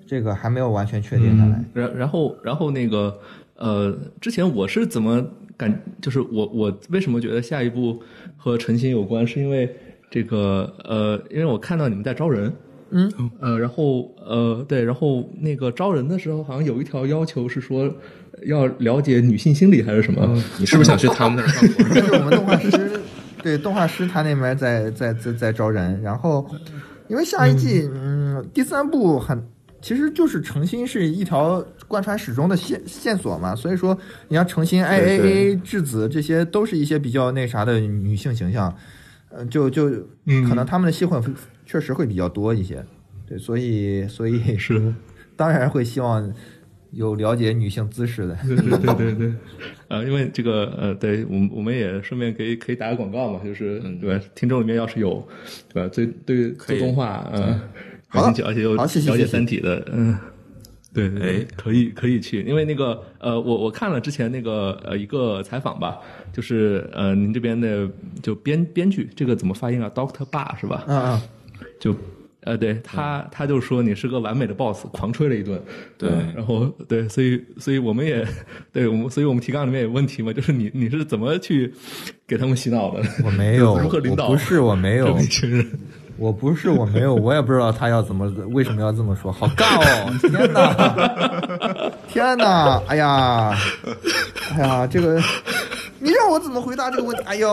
A: 这个还没有完全确定下来。
B: 然然后然后那个呃，之前我是怎么感，就是我我为什么觉得下一步和陈星有关，是因为这个呃，因为我看到你们在招人。
A: 嗯，
B: 呃，然后呃，对，然后那个招人的时候，好像有一条要求是说要了解女性心理还是什么？
C: 你是不是想去他们那儿干活？
A: 这是我们动画师，对动画师他那边在在在在招人，然后因为下一季，嗯，第三部很其实就是诚心是一条贯穿始终的线线索嘛，所以说你像诚心、I
C: 对
A: A
C: 对
A: A、质子这些都是一些比较那啥的女性形象，嗯，就就
B: 嗯
A: 可能他们的戏份确实会比较多一些，对，所以所以 (laughs)
B: 是，(laughs)
A: 当然会希望有了解女性姿势的。
B: 对对对对对，呃，因为这个呃，对我们我们也顺便可以可以打个广告嘛，就是、对吧？听众里面要是有对吧？对对做
C: 可以
B: 动画嗯，
A: 好
B: 而且而且又了解三体的嗯。对对对
C: 哎，
B: 可以可以去，因为那个呃，我我看了之前那个呃一个采访吧，就是呃您这边的就编编剧这个怎么发音啊？Doctor 爸是吧？
A: 嗯嗯。
B: 就呃，对他，他就说你是个完美的 boss，狂吹了一顿。
C: 对
B: 嗯然后对，所以所以我们也对我们，所以我们提纲里面有问题嘛，就是你你是怎么去给他们洗脑的？
A: 我没有，(laughs)
B: 如何领导
A: 不是，我没有
B: 这，一群人？
A: 我不是，我没有，我也不知道他要怎么，为什么要这么说，好尬哦！天哪，(laughs) 天哪，哎呀，哎呀，这个，你让我怎么回答这个问题？哎呦，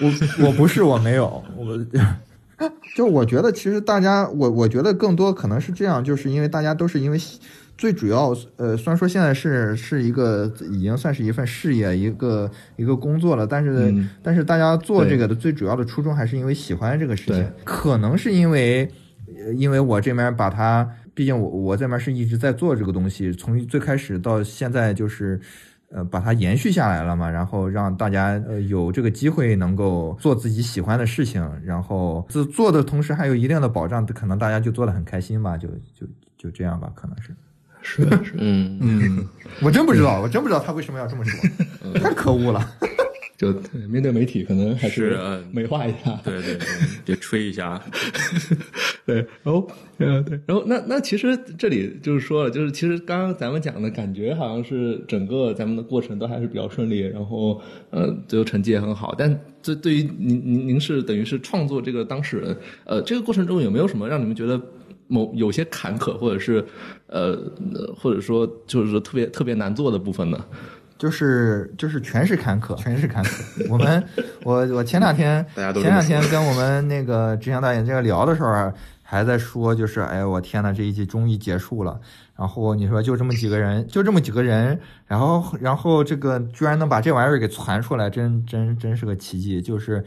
A: 我我不是，我没有，我。(laughs) 就我觉得，其实大家，我我觉得更多可能是这样，就是因为大家都是因为喜最主要，呃，虽然说现在是是一个已经算是一份事业，一个一个工作了，但是、
B: 嗯
A: 但是大家做这个的最主要的初衷还是因为喜欢这个事情
B: 对，
A: 可能是因为，呃因为我这边把它，毕竟我我这边是一直在做这个东西，从最开始到现在就是。呃，把它延续下来了嘛，然后让大家呃有这个机会能够做自己喜欢的事情，然后自做的同时还有一定的保障，可能大家就做的很开心吧，就就就这样吧，可能是。
B: 是是，
C: 嗯，
B: 嗯，(laughs)
A: 我真不知道，我真不知道他为什么要这么说，太可恶了。(laughs)
B: 就面对媒体，可能还
C: 是呃
B: 美化一下。
C: 对对对，别吹一下。(laughs)
B: 对，然后呃对，然后那那其实这里就是说了，就是其实刚刚咱们讲的感觉好像是整个咱们的过程都还是比较顺利，然后呃最后成绩也很好，但这对于您您您是等于是创作这个当事人，呃这个过程中有没有什么让你们觉得？某有些坎坷，或者是呃，呃或者说就是说特别特别难做的部分呢？
A: 就是就是全是坎坷，全是坎坷。我们 (laughs) 我我前两天前两天跟我们那个执行导演这个聊的时候啊，还在说，就是哎我天呐，这一季终于结束了。然后你说就这么几个人，就这么几个人，然后然后这个居然能把这玩意儿给传出来，真真真是个奇迹。就是，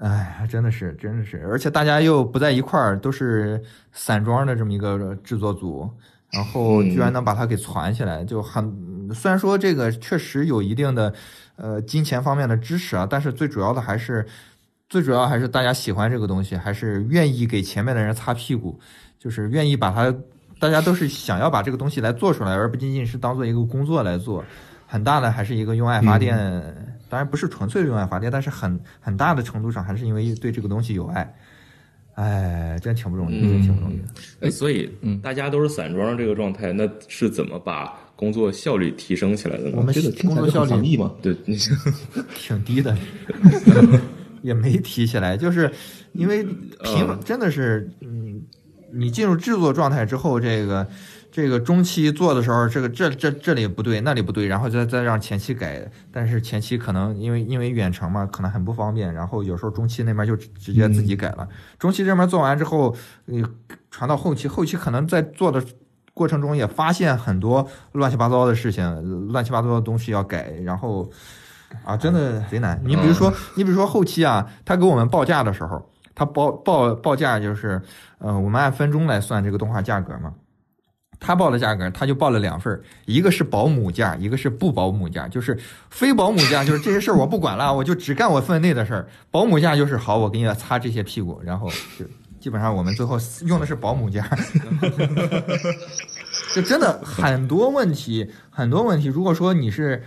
A: 哎，真的是真的是，而且大家又不在一块儿，都是散装的这么一个制作组。然后居然能把它给攒起来，就很虽然说这个确实有一定的呃金钱方面的支持啊，但是最主要的还是最主要还是大家喜欢这个东西，还是愿意给前面的人擦屁股，就是愿意把它，大家都是想要把这个东西来做出来，而不仅仅是当做一个工作来做。很大的还是一个用爱发电，当然不是纯粹的用爱发电，但是很很大的程度上还是因为对这个东西有爱。哎，真挺不容易，真挺不容易的。
C: 哎，所以大家都是散装这个状态，那是怎么把工作效率提升起来的呢？
A: 我们
B: 这个
A: 工作效率
B: 很防疫嘛。
C: 对，你 (laughs)
A: 挺低的，(laughs) 也没提起来，就是因为平真的是，嗯，你进入制作状态之后，这个这个中期做的时候，这个这这这里不对，那里不对，然后再再让前期改，但是前期可能因为因为远程嘛，可能很不方便，然后有时候中期那边就直直接自己改了，中期这边做完之后，你传到后期，后期可能在做的。过程中也发现很多乱七八糟的事情，乱七八糟的东西要改，然后啊，真的贼难。你比如说，你比如说后期啊，他给我们报价的时候，他报报报价就是，呃，我们按分钟来算这个动画价格嘛。他报的价格，他就报了两份儿一个是保姆价，一个是不保姆价。就是非保姆价，就是这些事儿我不管了，我就只干我分内的事儿。保姆价就是好，我给你擦这些屁股，然后就基本上我们最后用的是保姆价。(laughs) 就真的很多问题，很多问题。如果说你是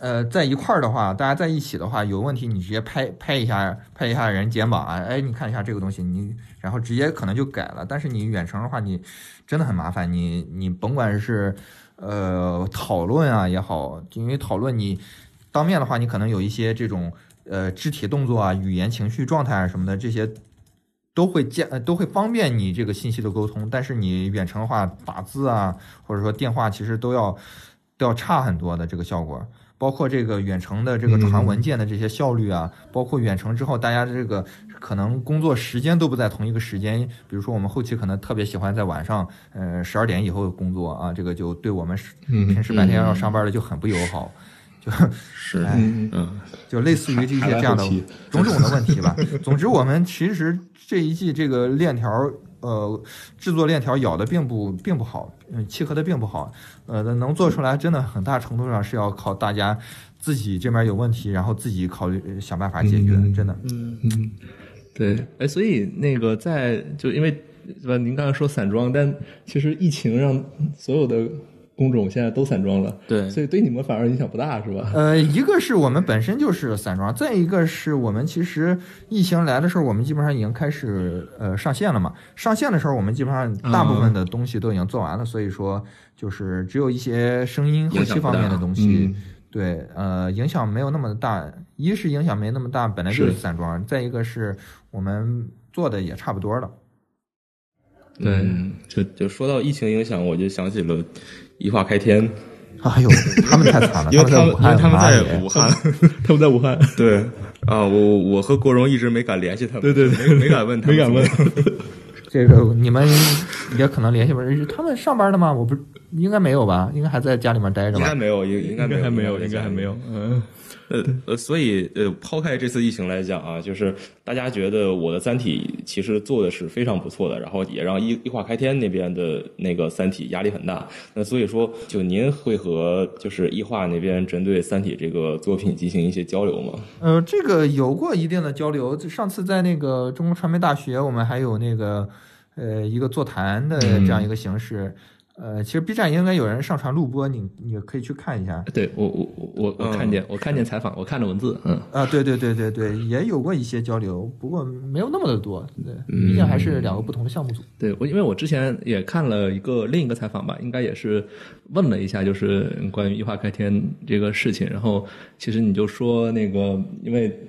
A: 呃在一块儿的话，大家在一起的话，有问题你直接拍拍一下，拍一下人肩膀啊，哎，你看一下这个东西，你然后直接可能就改了。但是你远程的话，你真的很麻烦，你你甭管是呃讨论啊也好，因为讨论你当面的话，你可能有一些这种呃肢体动作啊、语言、情绪状态啊什么的这些。都会见都会方便你这个信息的沟通，但是你远程的话，打字啊，或者说电话，其实都要都要差很多的这个效果。包括这个远程的这个传文件的这些效率啊，包括远程之后大家这个可能工作时间都不在同一个时间。比如说我们后期可能特别喜欢在晚上，呃十二点以后工作啊，这个就对我们是平时白天要上班的就很不友好。就是哎，
C: 嗯，
A: 就类似于这些这样的种种的问题吧。总之，我们其实这一季这个链条，呃，制作链条咬的并不并不好，嗯，契合的并不好。呃，能做出来，真的很大程度上是要靠大家自己这边有问题，然后自己考虑呃想办法解决。真的，
B: 嗯，对，哎，所以那个在就因为是吧？您刚才说散装，但其实疫情让所有的工种现在都散装了，
C: 对
B: 所以对你们反而影响不大，是吧？
A: 呃，一个是我们本身就是散装，再一个是我们其实疫情来的时候，我们基本上已经开始呃上线了嘛。上线的时候，我们基本上大部分的东西都已经做完了，所以说就是只有一些声音后期方面的东西，对，呃，影响没有那么大。一是影响没那么大，本来就是
B: 是
A: 散装；再一个是我们做的也差不多了。
B: 对，
C: 嗯就就说到疫情影响，我就想起了一化开天，
A: 哎呦，他们太惨了，(laughs)
C: 因为他们因为
A: 在武汉，(laughs)
C: 他们在武汉，
B: 他们在武汉，
C: 对啊，我我和国荣一直没敢联系他们，
B: 对对对
C: 没没敢问他们，
B: 没敢问。(laughs)
A: 这个你们也可能联系不上，他们上班了吗？我不应该没有吧？应该还在家里面待着吧
C: 应该？没有，应应该
B: 应该还没有，
C: 应
B: 应该还没有。嗯，
C: 呃呃，所以呃，抛开这次疫情来讲啊，就是大家觉得我的《三体》其实做的是非常不错的，然后也让一一化开天那边的那个《三体》压力很大。那所以说，就您会和就是一化那边针对《三体》这个作品进行一些交流吗？
A: 呃，这个有过一定的交流。上次在那个中国传媒大学，我们还有那个呃一个座谈的这样一个形式。呃，其实 B 站应该有人上传录播，你你可以去看一下。
B: 对我我我我我看见我看见采访，我看着文字，嗯，
A: 啊，对对对对对，也有过一些交流，不过没有那么的多。对，毕竟还是两个不同的项目组。
B: 对我，因为我之前也看了一个另一个采访吧，应该也是问了一下，就是关于一化开天这个事情。然后其实你就说那个，因为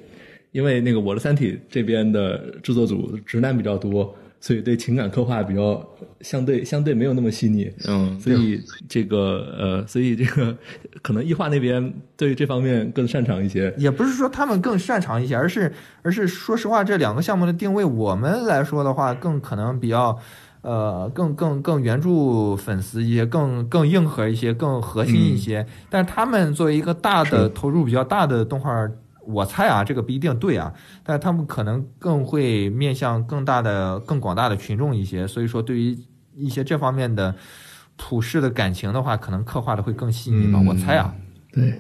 B: 因为那个我的三体这边的制作组直男比较多，所以对情感刻画比较相对相对没有那么细腻。
C: 嗯，
B: 所以这个呃，所以这个 (laughs) 可能异化那边对这方面更擅长一些。
A: 也不是说他们更擅长一些，而是而是说实话，这两个项目的定位，我们来说的话，更可能比较。呃，更更更原著粉丝一些，更更硬核一些，更核心一些。但是他们作为一个大的投入比较大的动画，我猜啊，这个不一定对啊，但是他们可能更会面向更大的、更广大的群众一些。所以说，对于一些这方面的普世的感情的话，可能刻画的会更细腻吧。我猜啊，
B: 对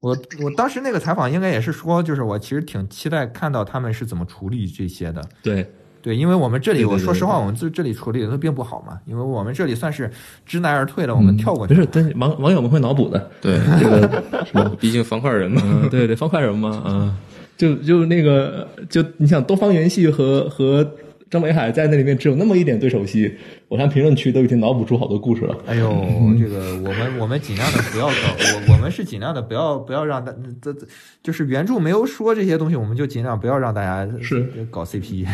A: 我我当时那个采访应该也是说，就是我其实挺期待看到他们是怎么处理这些的。
B: 对。
A: 对，因为我们这里，我说实话，我们这这里处理的并不好嘛，因为我们这里算是知难而退了，我们跳过去了。
B: 没事，但网网友们会脑补的。
C: 对，
B: 这个是吧？
C: 毕竟方块人嘛。
B: 嗯，对对，方块人嘛，啊，就就那个，就你想东方元系和和张北海在那里面只有那么一点对手戏，我看评论区都已经脑补出好多故事了。
A: 哎呦，这个我们我们尽量的不要搞，我我们是尽量的不要不要让大这这就是原著没有说这些东西，我们就尽量不要让大家
B: 是
A: 搞 CP。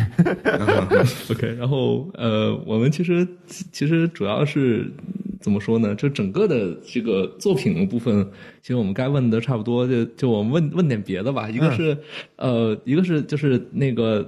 A: (laughs)
B: OK，然后呃，我们其实其实主要是怎么说呢？就整个的这个作品的部分，其实我们该问的差不多，就就我们问问点别的吧。一个是、呃，一个是就是那个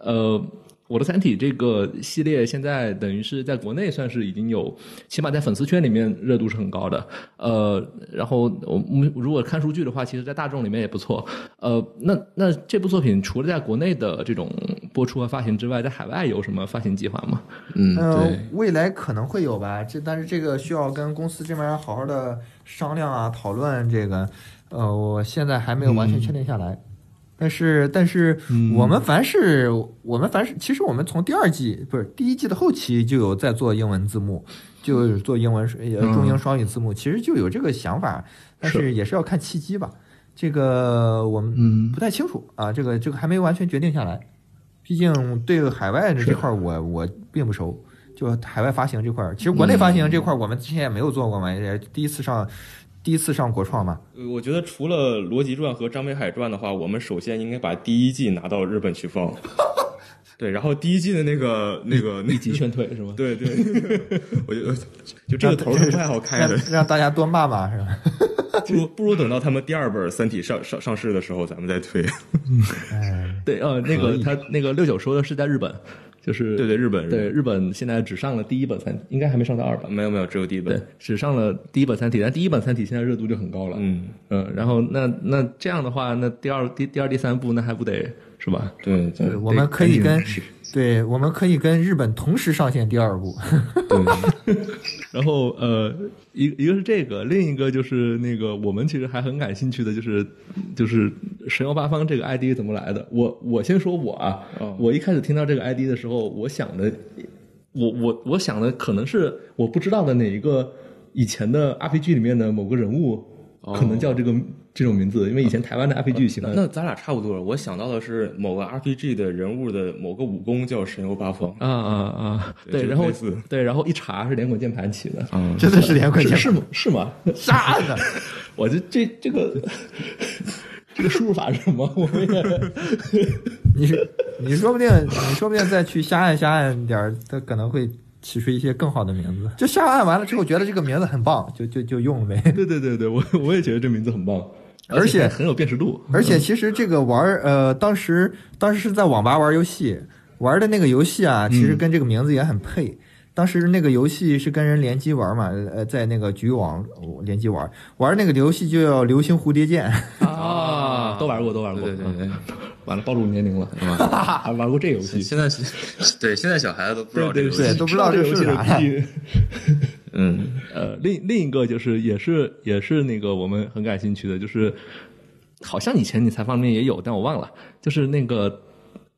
B: 呃。我的《三体》这个系列现在等于是在国内算是已经有，起码在粉丝圈里面热度是很高的。呃，然后我们如果看数据的话，其实在大众里面也不错。呃，那那这部作品除了在国内的这种播出和发行之外，在海外有什么发行计划吗？
C: 嗯，
A: 呃，，未来可能会有吧，这但是这个需要跟公司这边好好的商量啊，讨论这个，呃，我现在还没有完全确定下来。但是，但是我们凡是、我们凡是，其实我们从第二季不是第一季的后期就有在做英文字幕，就做英文呃中英双语字幕，其实就有这个想法，但是也是要看契机吧。这个我们
B: 嗯。
A: 不太清楚啊，这个这个还没完全决定下来。毕竟对海外的这块儿我我并不熟，就海外发行这块儿，其实国内发行这块儿我们之前也没有做过嘛，也第一次上第一次上国创嘛。
C: 呃我觉得除了《罗辑传》和《张北海传》的话，我们首先应该把第一季拿到日本去放。(laughs) 对，然后第一季的那个那个那 (laughs)
B: 一级劝退是吗？
C: 对 (laughs) 对，我觉得就这个头儿是不太好开
A: 让
C: 的，
A: 让大家多骂骂是吧？
C: 不如不如等到他们第二本《三体上》上上市的时候，咱们再推。
A: 哎，
B: 对，呃，那个他那个六九说的是在日本，就是
C: 对对，日本
B: 对日本现在只上了第一本三体，应该还没上到二本。
C: 没有没有，只有第一
B: 对
C: 本。，
B: 只上了第一本三体，但第一本三体现在热度就很高了。
C: 嗯，
B: 嗯，然后那那这样的话，那第二第第二第三部那还不得是吧？
C: 对，
A: 对
C: 对
A: 我们可以跟对，我们可以跟日本同时上线第二部。
C: 对，(laughs)
B: 然后呃，一一个是这个，另一个就是那个我们其实还很感兴趣的，就是就是神游八方这个 ID 怎么来的。我我先说我啊，
C: 哦
B: 我一开始听到这个 ID 的时候，我想的，我我我想的可能是我不知道的哪一个以前的 RPG 里面的某个人物，可能叫这个、这种名字，因为以前台湾的 RPG 喜欢。
C: 那咱俩差不多。我想到的是某个 RPG 的人物的某个武功叫神游八方。
B: 啊啊啊！对，然后对，然后一查是连滚键盘起的，
C: 嗯，(laughs)
A: 真的是连滚键盘
B: 是是吗？是吗？(laughs)
A: 啥的？(laughs)
B: 我这这这个这个输入法是什么？我也
A: 你是你说不定你说不定再去瞎按瞎按点儿，它可能会起出一些更好的名字。就瞎按完了之后，觉得这个名字很棒，就就就用了呗。
B: 对对对对，我我也觉得这名字很棒，
A: 而且
B: 很有辨识度。
A: 而且其实这个玩儿，呃，当时当时是在网吧玩游戏，玩的那个游戏啊，其实跟这个名字也很配。当时那个游戏是跟人联机玩嘛，呃，在那个局域网呃联机玩，玩那个游戏就叫《流星蝴蝶剑》。
B: 啊，都玩过，都玩过。
C: 对对对对
B: 嗯完了，暴露年龄了，(laughs) 还玩过这游戏。
C: 现在对现在小孩子都不知道这个游戏。
A: 对都不知道这
B: 游戏的
C: 嗯，
B: 呃，另另一个就是也是也是那个我们很感兴趣的，就是好像以前你采访里面也有，但我忘了，就是那个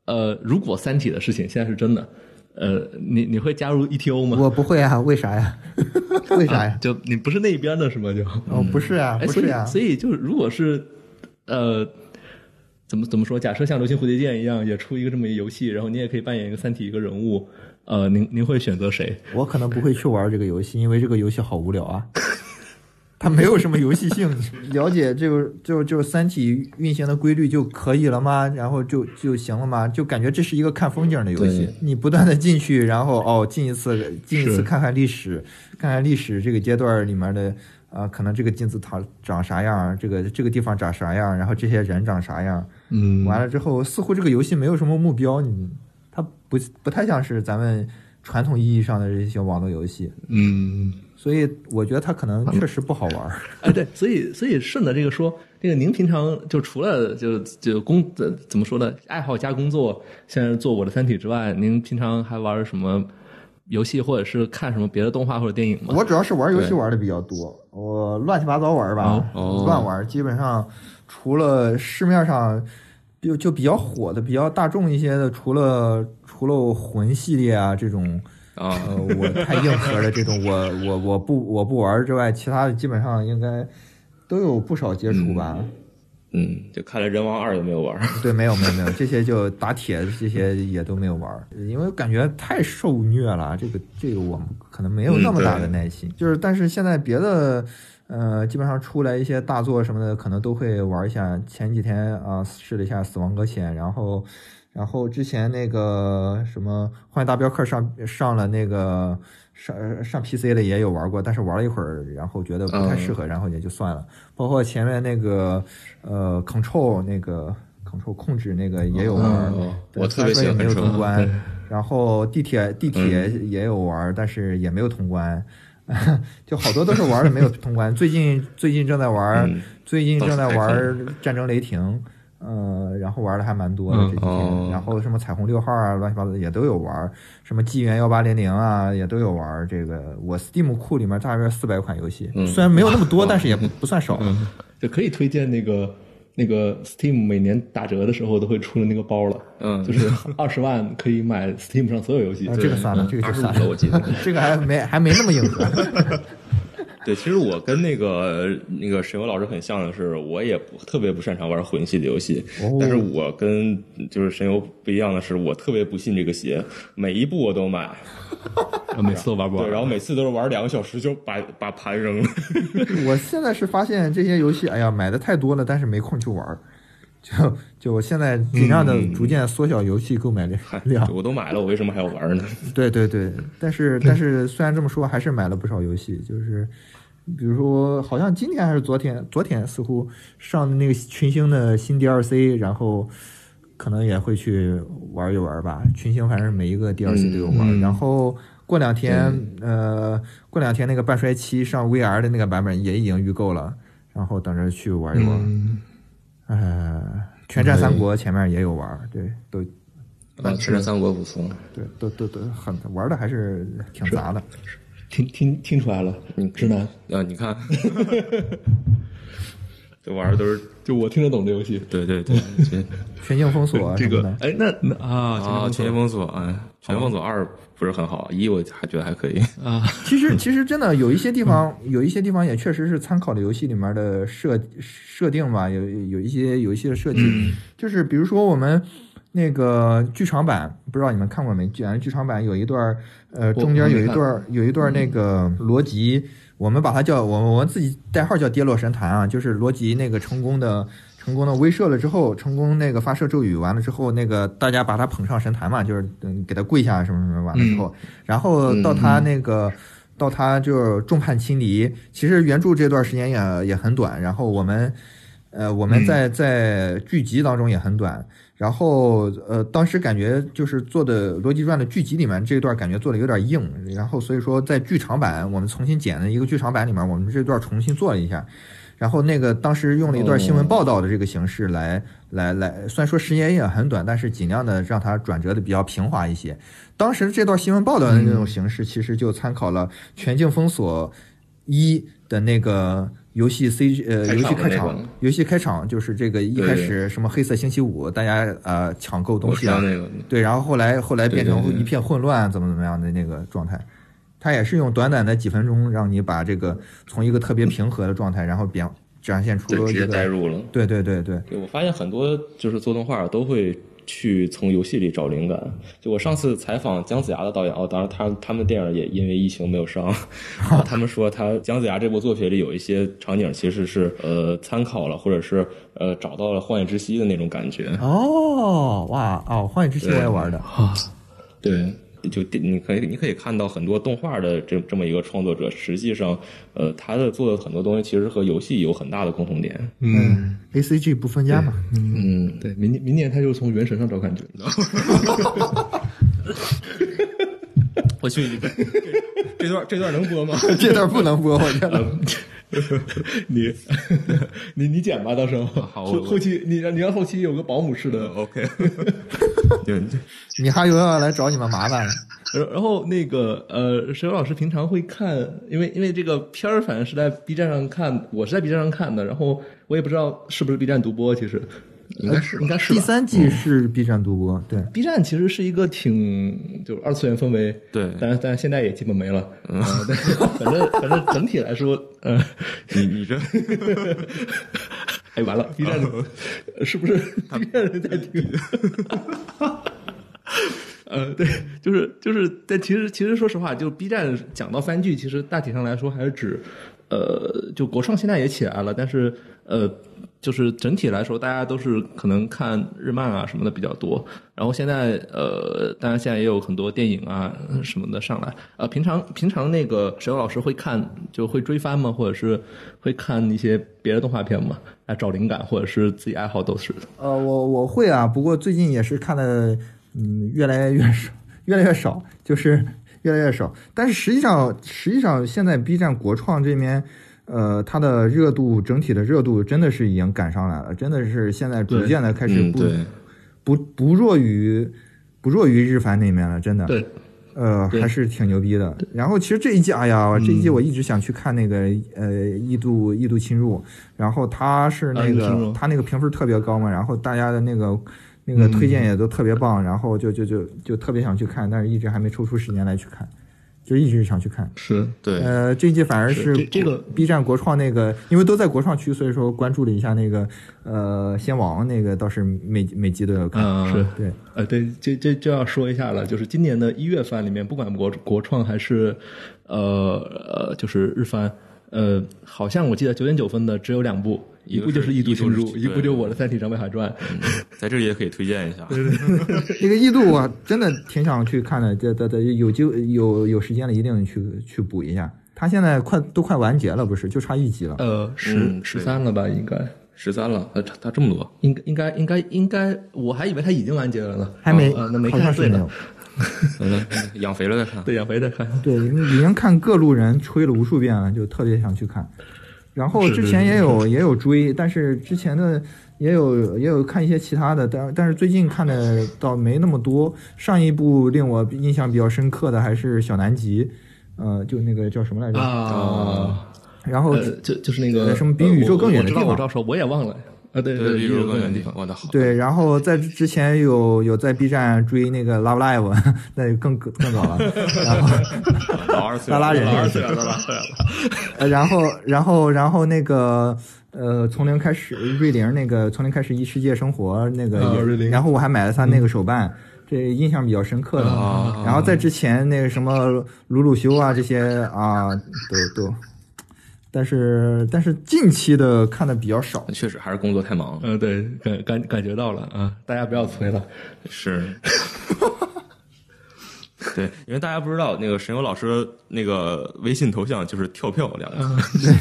B: 呃，如果《三体》的事情现在是真的，呃，你你会加入 ETO 吗？
A: 我不会啊，为啥呀？(laughs) 为啥呀？
B: 就你不是那一边的是吗？就
A: 哦，不是啊，不是啊。
B: 所以就是如果是呃。怎么怎么说？假设像《流星蝴蝶剑》一样，也出一个这么一个游戏，然后你也可以扮演一个三体一个人物，呃，您您会选择谁？(laughs)
A: 我可能不会去玩这个游戏，因为这个游戏好无聊啊。(laughs) 它没有什么游戏性。(laughs) 了解这个就就《三体》运行的规律就可以了吗？然后就就行了吗？就感觉这是一个看风景的游戏，你不断的进去，然后哦进一次进一次看看历史，看看历史这个阶段里面的。啊、可能这个金字塔长啥样，这个这个地方长啥样，然后这些人长啥样，
B: 嗯，
A: 完了之后，似乎这个游戏没有什么目标，你它不不太像是咱们传统意义上的这些网络游戏，
B: 嗯，
A: 所以我觉得它可能确实不好玩儿。
B: 哎，对，所以所以顺着这个说，这个您平常就除了就就工呃怎么说呢，爱好加工作，现在做我的《三体》之外，您平常还玩什么游戏，或者是看什么别的动画或者电影吗？
A: 我主要是玩游戏玩的比较多，我乱七八糟玩吧，
C: 哦
A: 乱玩，基本上除了市面上就就比较火的、比较大众一些的，除了除了魂系列啊这种。
C: 啊，
A: 呃，我太硬核的这种，我我我不我不玩之外，其他的基本上应该都有不少接触吧。
C: 嗯，就看来人王二都没有玩儿。
A: 对，没有没有没有，这些就打铁这些也都没有玩儿，因为感觉太受虐了。这个这个我们可能没有那么大的耐心。就是，但是现在别的，呃，基本上出来一些大作什么的，可能都会玩一下。前几天啊、试了一下《死亡搁浅》，然后，然后之前那个什么《幻影大镖客上》上了那个上上 PC 的也有玩过，但是玩了一会儿，然后觉得不太适合，然后也就算了。包括前面那个呃 Control 那个 Control 控制那个也有玩
C: 我特别
A: 虽然说也没有通关。然后地铁地铁也有玩儿，但是也没有通关。(laughs) 就好多都是玩的没有通关。最近最近正在玩，
C: 嗯
A: 最近正在玩战争雷霆，呃，然后玩的还蛮多的
B: 嗯
A: 这几天。
C: 哦
A: 然后什么彩虹六号啊，乱七八糟的也都有玩，什么纪元幺八零零啊也都有玩。这个我 Steam 库里面大约四百款游戏，
C: 嗯
A: 虽然没有那么多，但是也不不算少。
B: 嗯，就可以推荐那个那个 Steam 每年打折的时候都会出的那个包了，
C: 嗯 (laughs)
B: 就是二十万可以买 Steam 上所有游戏
A: 啊，。这个算了，这个就算
C: 25了
A: 了，
C: 我记得 (laughs)
A: 这个还没还没那么硬核。(laughs)
C: 对，其实我跟那个那个沈游老师很像的是，我也不特别不擅长玩魂系的游戏，
A: 哦
C: 但是我跟就是沈游不一样的是，我特别不信这个邪，每一步我都买，
B: 每次都玩不完。
C: 对，然后每次都是玩两个小时就把把盘扔了。(laughs)
A: 我现在是发现这些游戏，哎呀，买的太多了，但是没空去玩儿。就就我现在尽量的逐渐缩小游戏购买量。
C: 我都买了，我为什么还要玩呢？(laughs)
A: 对对对，但是但是 (laughs) 虽然这么说，还是买了不少游戏，就是比如说，好像今天还是昨天，昨天似乎上的那个群星的新 DLC，然后可能也会去玩一玩吧。群星反正每一个 DLC 都有玩，
B: 嗯
A: 然后过两天，呃，过两天那个半衰期上 VR 的那个版本也已经预购了，然后等着去玩一玩。
B: 嗯，
A: 呃，全战三国前面也有玩，对，都
C: 啊，全战三国不错，
A: 对，都都都很玩的还是挺杂的。
B: 听听听出来了，
C: 嗯
B: 直男，
C: 啊，你看，(laughs) (laughs) 这玩的都是 (laughs)
B: 就我听得懂这游戏。
C: 对对对，全
A: 全境封锁啊
B: 这个哎，那那啊，
C: 啊，全境封锁，哎，全境封锁二不是很好，一我还觉得还可以。
B: 啊，(laughs)
A: 其实其实真的有一些地方，有一些地方也确实是参考了游戏里面的设设定吧，有有一些有一些设计，就是比如说我们那个剧场版，不知道你们看过没？剧剧场版有一段呃，中间有一段有一段那个罗辑，我们把它叫我们我们自己代号叫跌落神坛啊，就是罗辑那个成功的。成功的威慑了之后，成功那个发射咒语完了之后，那个大家把他捧上神坛嘛，就是嗯给他跪下什么什么完了之后，然后到他那个、到他就是众叛亲离。其实原著这段时间也也很短，然后我们呃我们在在剧集当中也很短。然后呃，当时感觉就是做的《逻辑传》的剧集里面这一段感觉做的有点硬，然后所以说在剧场版我们重新剪了一个剧场版里面，我们这段重新做了一下。然后那个当时用了一段新闻报道的这个形式来、来来，虽然说时间也很短，但是尽量的让它转折的比较平滑一些。当时这段新闻报道的那种形式，其实就参考了《全境封锁一》的那个游戏 C 呃游戏开场游戏开场就是这个一开始什么黑色星期五，大家呃抢购东西啊，对，然后后来后来变成一片混乱，怎么怎么样的那个状态。它也是用短短的几分钟，让你把这个从一个特别平和的状态，然后表展现出
C: 对，直接带入了。
A: 对对对对，
C: 对，我发现很多就是做动画都会去从游戏里找灵感。就我上次采访姜子牙的导演，哦，当然他他们电影也因为疫情没有上，(laughs) 然后他们说他姜子牙这部作品里有一些场景其实是呃参考了，或者是呃找到了《荒野之息》的那种感觉。
A: 哦，哇哦，荒野之息我也玩的，
C: 对，就你可以你可以看到很多动画的这这么一个创作者，实际上呃他的做的很多东西其实和游戏有很大的共同点。
A: 嗯，A C G 不分家嘛，嗯，
C: 嗯，
B: 对，明年明年他就从原神上找感觉。(laughs)
C: 我去，这段这段能播吗？(laughs)
A: 这段不能播，我觉得。(laughs) (laughs)
B: 你 (laughs) 你你剪吧，到时候。
C: 好
B: 后后期你让你让后期有个保姆似的。
C: OK，(laughs) 对
A: 米哈游要来找你们麻烦了。
B: 然然后那个呃，石油老师平常会看，因为因为这个片儿反正是在 B 站上看，我是在 B 站上看的，然后我也不知道是不是 B 站独播，其实应该是应该是。
A: 第三季是 B 站独播，对
B: ，B 站其实是一个挺就是二次元氛围，
C: 对。
B: 但但现在也基本没了，嗯，对，(laughs) 反正反正整体来说，呃，
C: 你你这 (laughs)
B: 哎完了，B 站是不是 B 站人在 (laughs) 听？呃，对，就是就是，但其实其实说实话，就 B 站讲到番剧，其实大体上来说还是指，呃，就国创现在也起来了，但是呃，就是整体来说，大家都是可能看日漫啊什么的比较多。然后现在呃，当然现在也有很多电影啊什么的上来。呃，平常平常那个沈老师会看就会追番吗？或者是会看一些别的动画片吗？来找灵感，或者是自己爱好都是。
A: 呃，我我会啊，不过最近也是看的，嗯，越来越少，(laughs) 越来越少，就是越来越少。但是实际上，实际上现在 B 站国创这边，呃，它的热度整体的热度真的是已经赶上来了，真的是现在逐渐的开始不、
C: 嗯
A: 不不弱于不弱于日番那边了，真的。
B: 对，
A: 呃，还是挺牛逼的。然后其实这一季，哎呀，这一季我一直想去看那个呃异度异度侵入，然后它是那个、
B: 啊异度侵入
A: 他那个评分特别高嘛，然后大家的那个那个推荐也都特别棒，然后就就就就特别想去看，但是一直还没抽出时间来去看，就一直想去看。
B: 是
C: 对
A: 呃，这一季反而是
B: 这这个
A: B 站国创那个，因为都在国创区，所以说关注了一下那个呃仙王那个，倒是每每集都有看。
B: 嗯是
A: 对，
B: 呃，对，这这就要说一下了，就是今年的一月番里面，不管国国创还是呃呃，就是日番，呃，好像我记得九点九分的只有两部，一部就是《异度侵入
C: 是异度》，是
B: 一部就是我的《三体张北海传》。
C: 在这里也可以推荐一下。
A: 那 (laughs) (laughs) 个异度我真的挺想去看的，这这这有机会有有时间了，一定去去补一下。他现在快都快完结了，不是就差一集了。
B: 呃，十
C: 嗯
B: 十三了吧？应该，
C: 十三了，他他这么多，
B: 应该应该应该应该，我还以为他已经完结了呢，
A: 还没，
B: 呃，那没看对呢 (laughs)
C: 养肥了再看。
B: 对，养肥再看。
A: 对，已经看各路人吹了无数遍了，就特别想去看。然后之前也有也有追，但是之前的也有也有看一些其他的，但但是最近看的倒没那么多。上一部令我印象比较深刻的还是小南极，呃，就那个叫什么来着？
B: 啊，
A: 然后、
B: 呃，就就是那个
A: 呃什么比宇宙更远的地方
B: 我也忘了。啊，对
C: 对，
B: 比
C: 宇宙
B: 宇宙更远的地方。
C: 我的好。
A: 对，然后在之前有有在 B 站追那个 Love Live，(laughs) 那更更更早了。然后 (laughs)
C: 老二次
A: 拉拉人
B: 二
A: 也是
B: 次元的了，对了。
A: 呃，然后，然后，然后那个，呃，从零开始，瑞玲那个从零开始异世界生活那个然后我还买了他那个手办，这印象比较深刻的。
C: 啊
A: 然后在之前那个什么鲁鲁修啊这些啊，都都，但是但是近期的看的比较少。
C: 确实还是工作太忙了。
B: 嗯，对，感感感觉到了啊，大家不要催了。
C: 是。(laughs) 对，因为大家不知道，那个神游老师那个微信头像就是“跳票”两个字。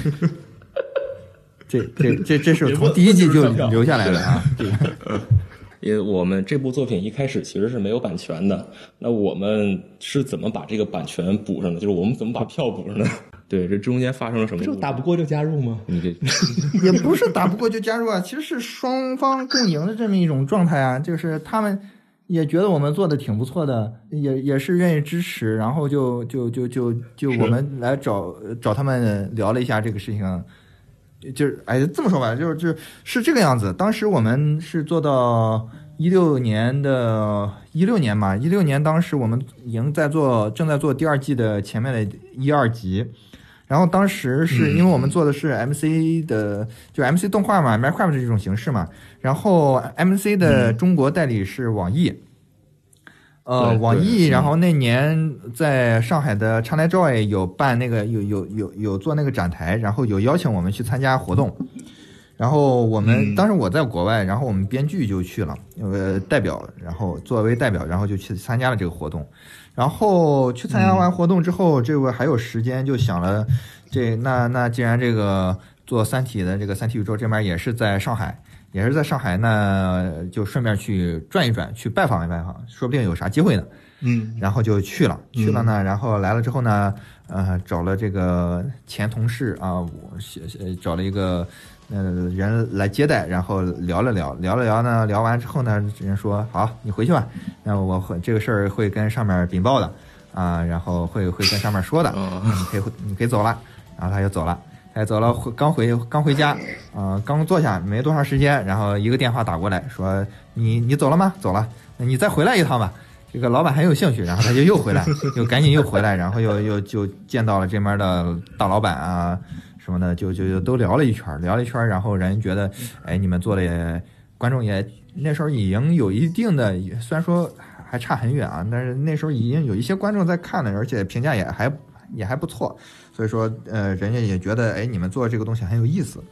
C: (laughs)
A: 这这这这是从第一季就留下来的啊。(laughs)
C: 因为我们这部作品一开始其实是没有版权的，那我们是怎么把这个版权补上的？就是我们怎么把票补上的？对，这中间发生了什么？
B: 就打不过就加入吗？
C: 你这 (laughs)
A: 也不是打不过就加入啊，其实是双方共赢的这么一种状态啊，就是他们也觉得我们做的挺不错的，也也是愿意支持，然后就就就就就我们来找找他们聊了一下这个事情，就是哎这么说吧，就是就是是这个样子，当时我们是做到。一六年的一六年嘛，一六年当时我们已经在做正在做第二季的前面的一二集，然后当时是因为我们做的是 MC 的，就 MC 动画嘛，Minecraft 这种形式嘛。然后 MC 的中国代理是网易，呃，网易。然后那年在上海的 China Joy 有办那个有有有有做那个展台，然后有邀请我们去参加活动。然后我们、
B: 嗯
A: 当时我在国外，然后我们编剧就去了，呃，代表，然后作为代表，然后就去参加了这个活动。然后去参加完活动之后，这个还有时间，就想了，这那那既然这个做《三体》的这个《三体宇宙》这边也是在上海，也是在上海，那就顺便去转一转，去拜访一拜访，说不定有啥机会呢。
B: 嗯
A: 然后就去了，去了呢，然后来了之后呢，呃，找了这个前同事啊，我写写找了一个呃人来接待，然后聊了聊，聊了聊呢，聊完之后呢，人说好，你回去吧，那我会这个事儿会跟上面禀报的啊，然后会会跟上面说的，
C: 哦。
A: 你可以你可以走了，然后他就走了。他走了，回刚回刚回家，啊、刚坐下没多长时间，然后一个电话打过来，说你你走了。吗？走了，那你再回来一趟吧。这个老板很有兴趣，然后他就又回来，又赶紧又回来，然后又又就见到了。这边的大老板啊什么的，就就就都聊了一圈，聊了一圈，然后人觉得，哎，你们做的也，观众也那时候已经有一定的，虽然说还差很远啊，但是那时候已经有一些观众在看了，而且评价也还也还不错，所以说，呃，人家也觉得，哎，你们做这个东西很有意思，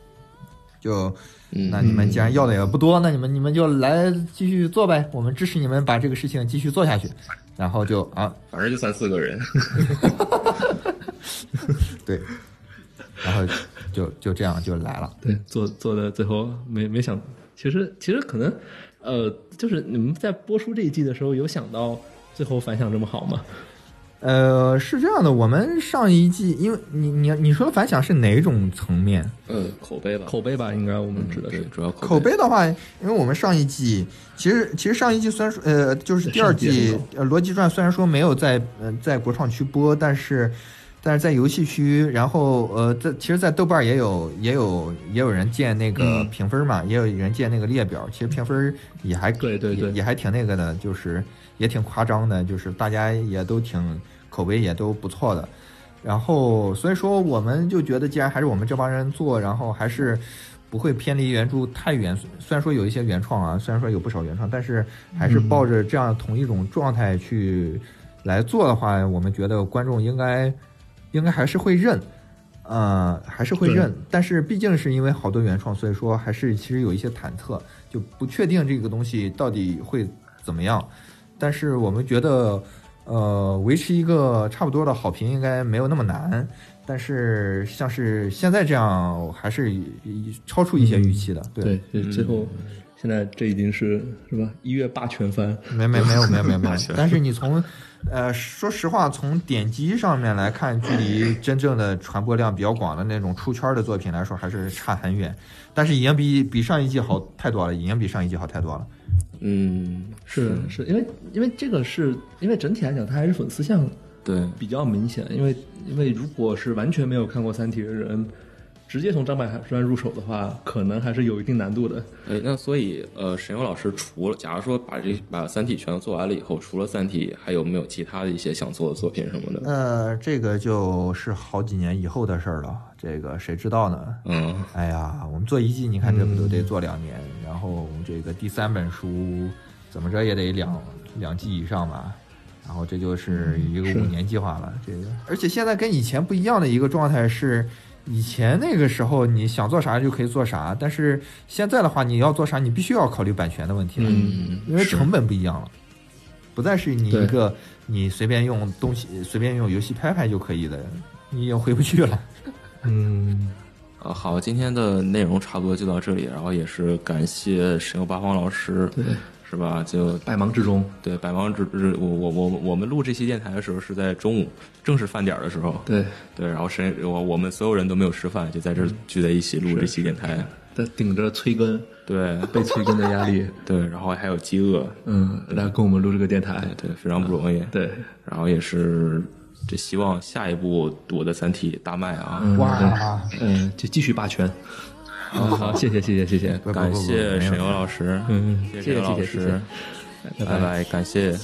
A: 就。
C: 嗯。
A: 那你们既然要的也不多，那你们你们就来继续做呗，我们支持你们把这个事情继续做下去。然后就啊，
C: 反正就三四个人，(laughs) (laughs)
A: 对，然后就就这样就来了。
B: 对，做做的最后没没想，其实其实可能，呃，就是你们在播出这一季的时候，有想到最后反响这么好吗？
A: 呃，是这样的，我们上一季，因为你你你说的反响是哪种层面？
C: 呃，口碑吧，
B: 口碑吧，应该我们指的是
C: 对，。主要
A: 口
C: 碑。
A: 碑的话，因为我们上一季其实其实上一季虽然说呃就是第二
B: 季
A: 呃《逻辑传》虽然说没有在呃在国创区播，但是但是在游戏区，然后呃在其实，在豆瓣也有也有也有人建那个
B: 嗯
A: 评分嘛，也有人建那个列表，其实评分也还
B: 对对对
A: 也也还挺那个的，就是也挺夸张的，就是大家也都挺口碑也都不错的。然后所以说我们就觉得，既然还是我们这帮人做，然后还是不会偏离原著太远。虽然说有一些原创啊，虽然说有不少原创，但是还是抱着这样同一种状态去来做的话，我们觉得观众应该应该还是会认。呃，还是会认，但是毕竟是因为好多原创，所以说还是其实有一些忐忑，就不确定这个东西到底会怎么样。但是我们觉得，呃，维持一个差不多的好评应该没有那么难。但是像是现在这样，还是超出一些预期的。对，
B: 对，就最后现在这已经是是吧？一月霸全番，
A: 没没没有没有没有没有。但是你从，呃，说实话，从点击上面来看，距离真正的传播量比较广的那种出圈的作品来说，还是差很远。但是已经比比上一季好太多了，已经比上一季好太多了。
C: 嗯，
B: 是的是因为因为这个是因为整体来讲，它还是粉丝向
C: 对，
B: 比较明显。因为因为如果是完全没有看过《三体》的人，直接从张百川入手的话，可能还是有一定难度的。
C: 哎，那所以呃，沈游老师除了假如说把这把《三体》全都做完了以后，除了《三体》，还有没有其他的一些想做的作品什么的？
A: 呃，这个就是好几年以后的事儿了，这个谁知道呢？
C: 嗯，
A: 哎呀，我们做一季，你看这不都得做两年，然后这个第三本书怎么着也得两两季以上吧，然后这就是一个五年计划了。这个，而且现在跟以前不一样的一个状态是，以前那个时候你想做啥就可以做啥，但是现在的话，你要做啥，你必须要考虑版权的问题了，
C: 嗯
A: 因为成本不一样了，不再是你一个你随便用东西、随便用游戏拍拍就可以的，你已经回不去了。
B: 嗯，
C: 呃，好，今天的内容差不多就到这里，然后也是感谢神游八方老师，
B: 对，
C: 是吧？就
B: 百忙之中，
C: 对百忙之日，我我我我们录这期电台的时候是在中午，正是饭点儿的时候，
B: 对，
C: 对，然后谁我我们所有人都没有吃饭，就在这聚在一起录这期电台，
B: 在顶着催更、
C: 对。(laughs)
B: 被催更的压力，(laughs)
C: 对，然后还有饥饿，
B: 嗯，来跟我们录这个电台，
C: 对，非常不容易，
B: 对，
C: 然后也是这希望下一步我的《三体》大卖啊！
A: 哇！
B: 嗯，就继续霸权。好，好，谢谢，谢谢，谢谢，
C: 感谢沈游老师，
B: 嗯，
C: 谢
B: 谢
C: 老师
B: 谢谢，，
C: 拜拜，感谢。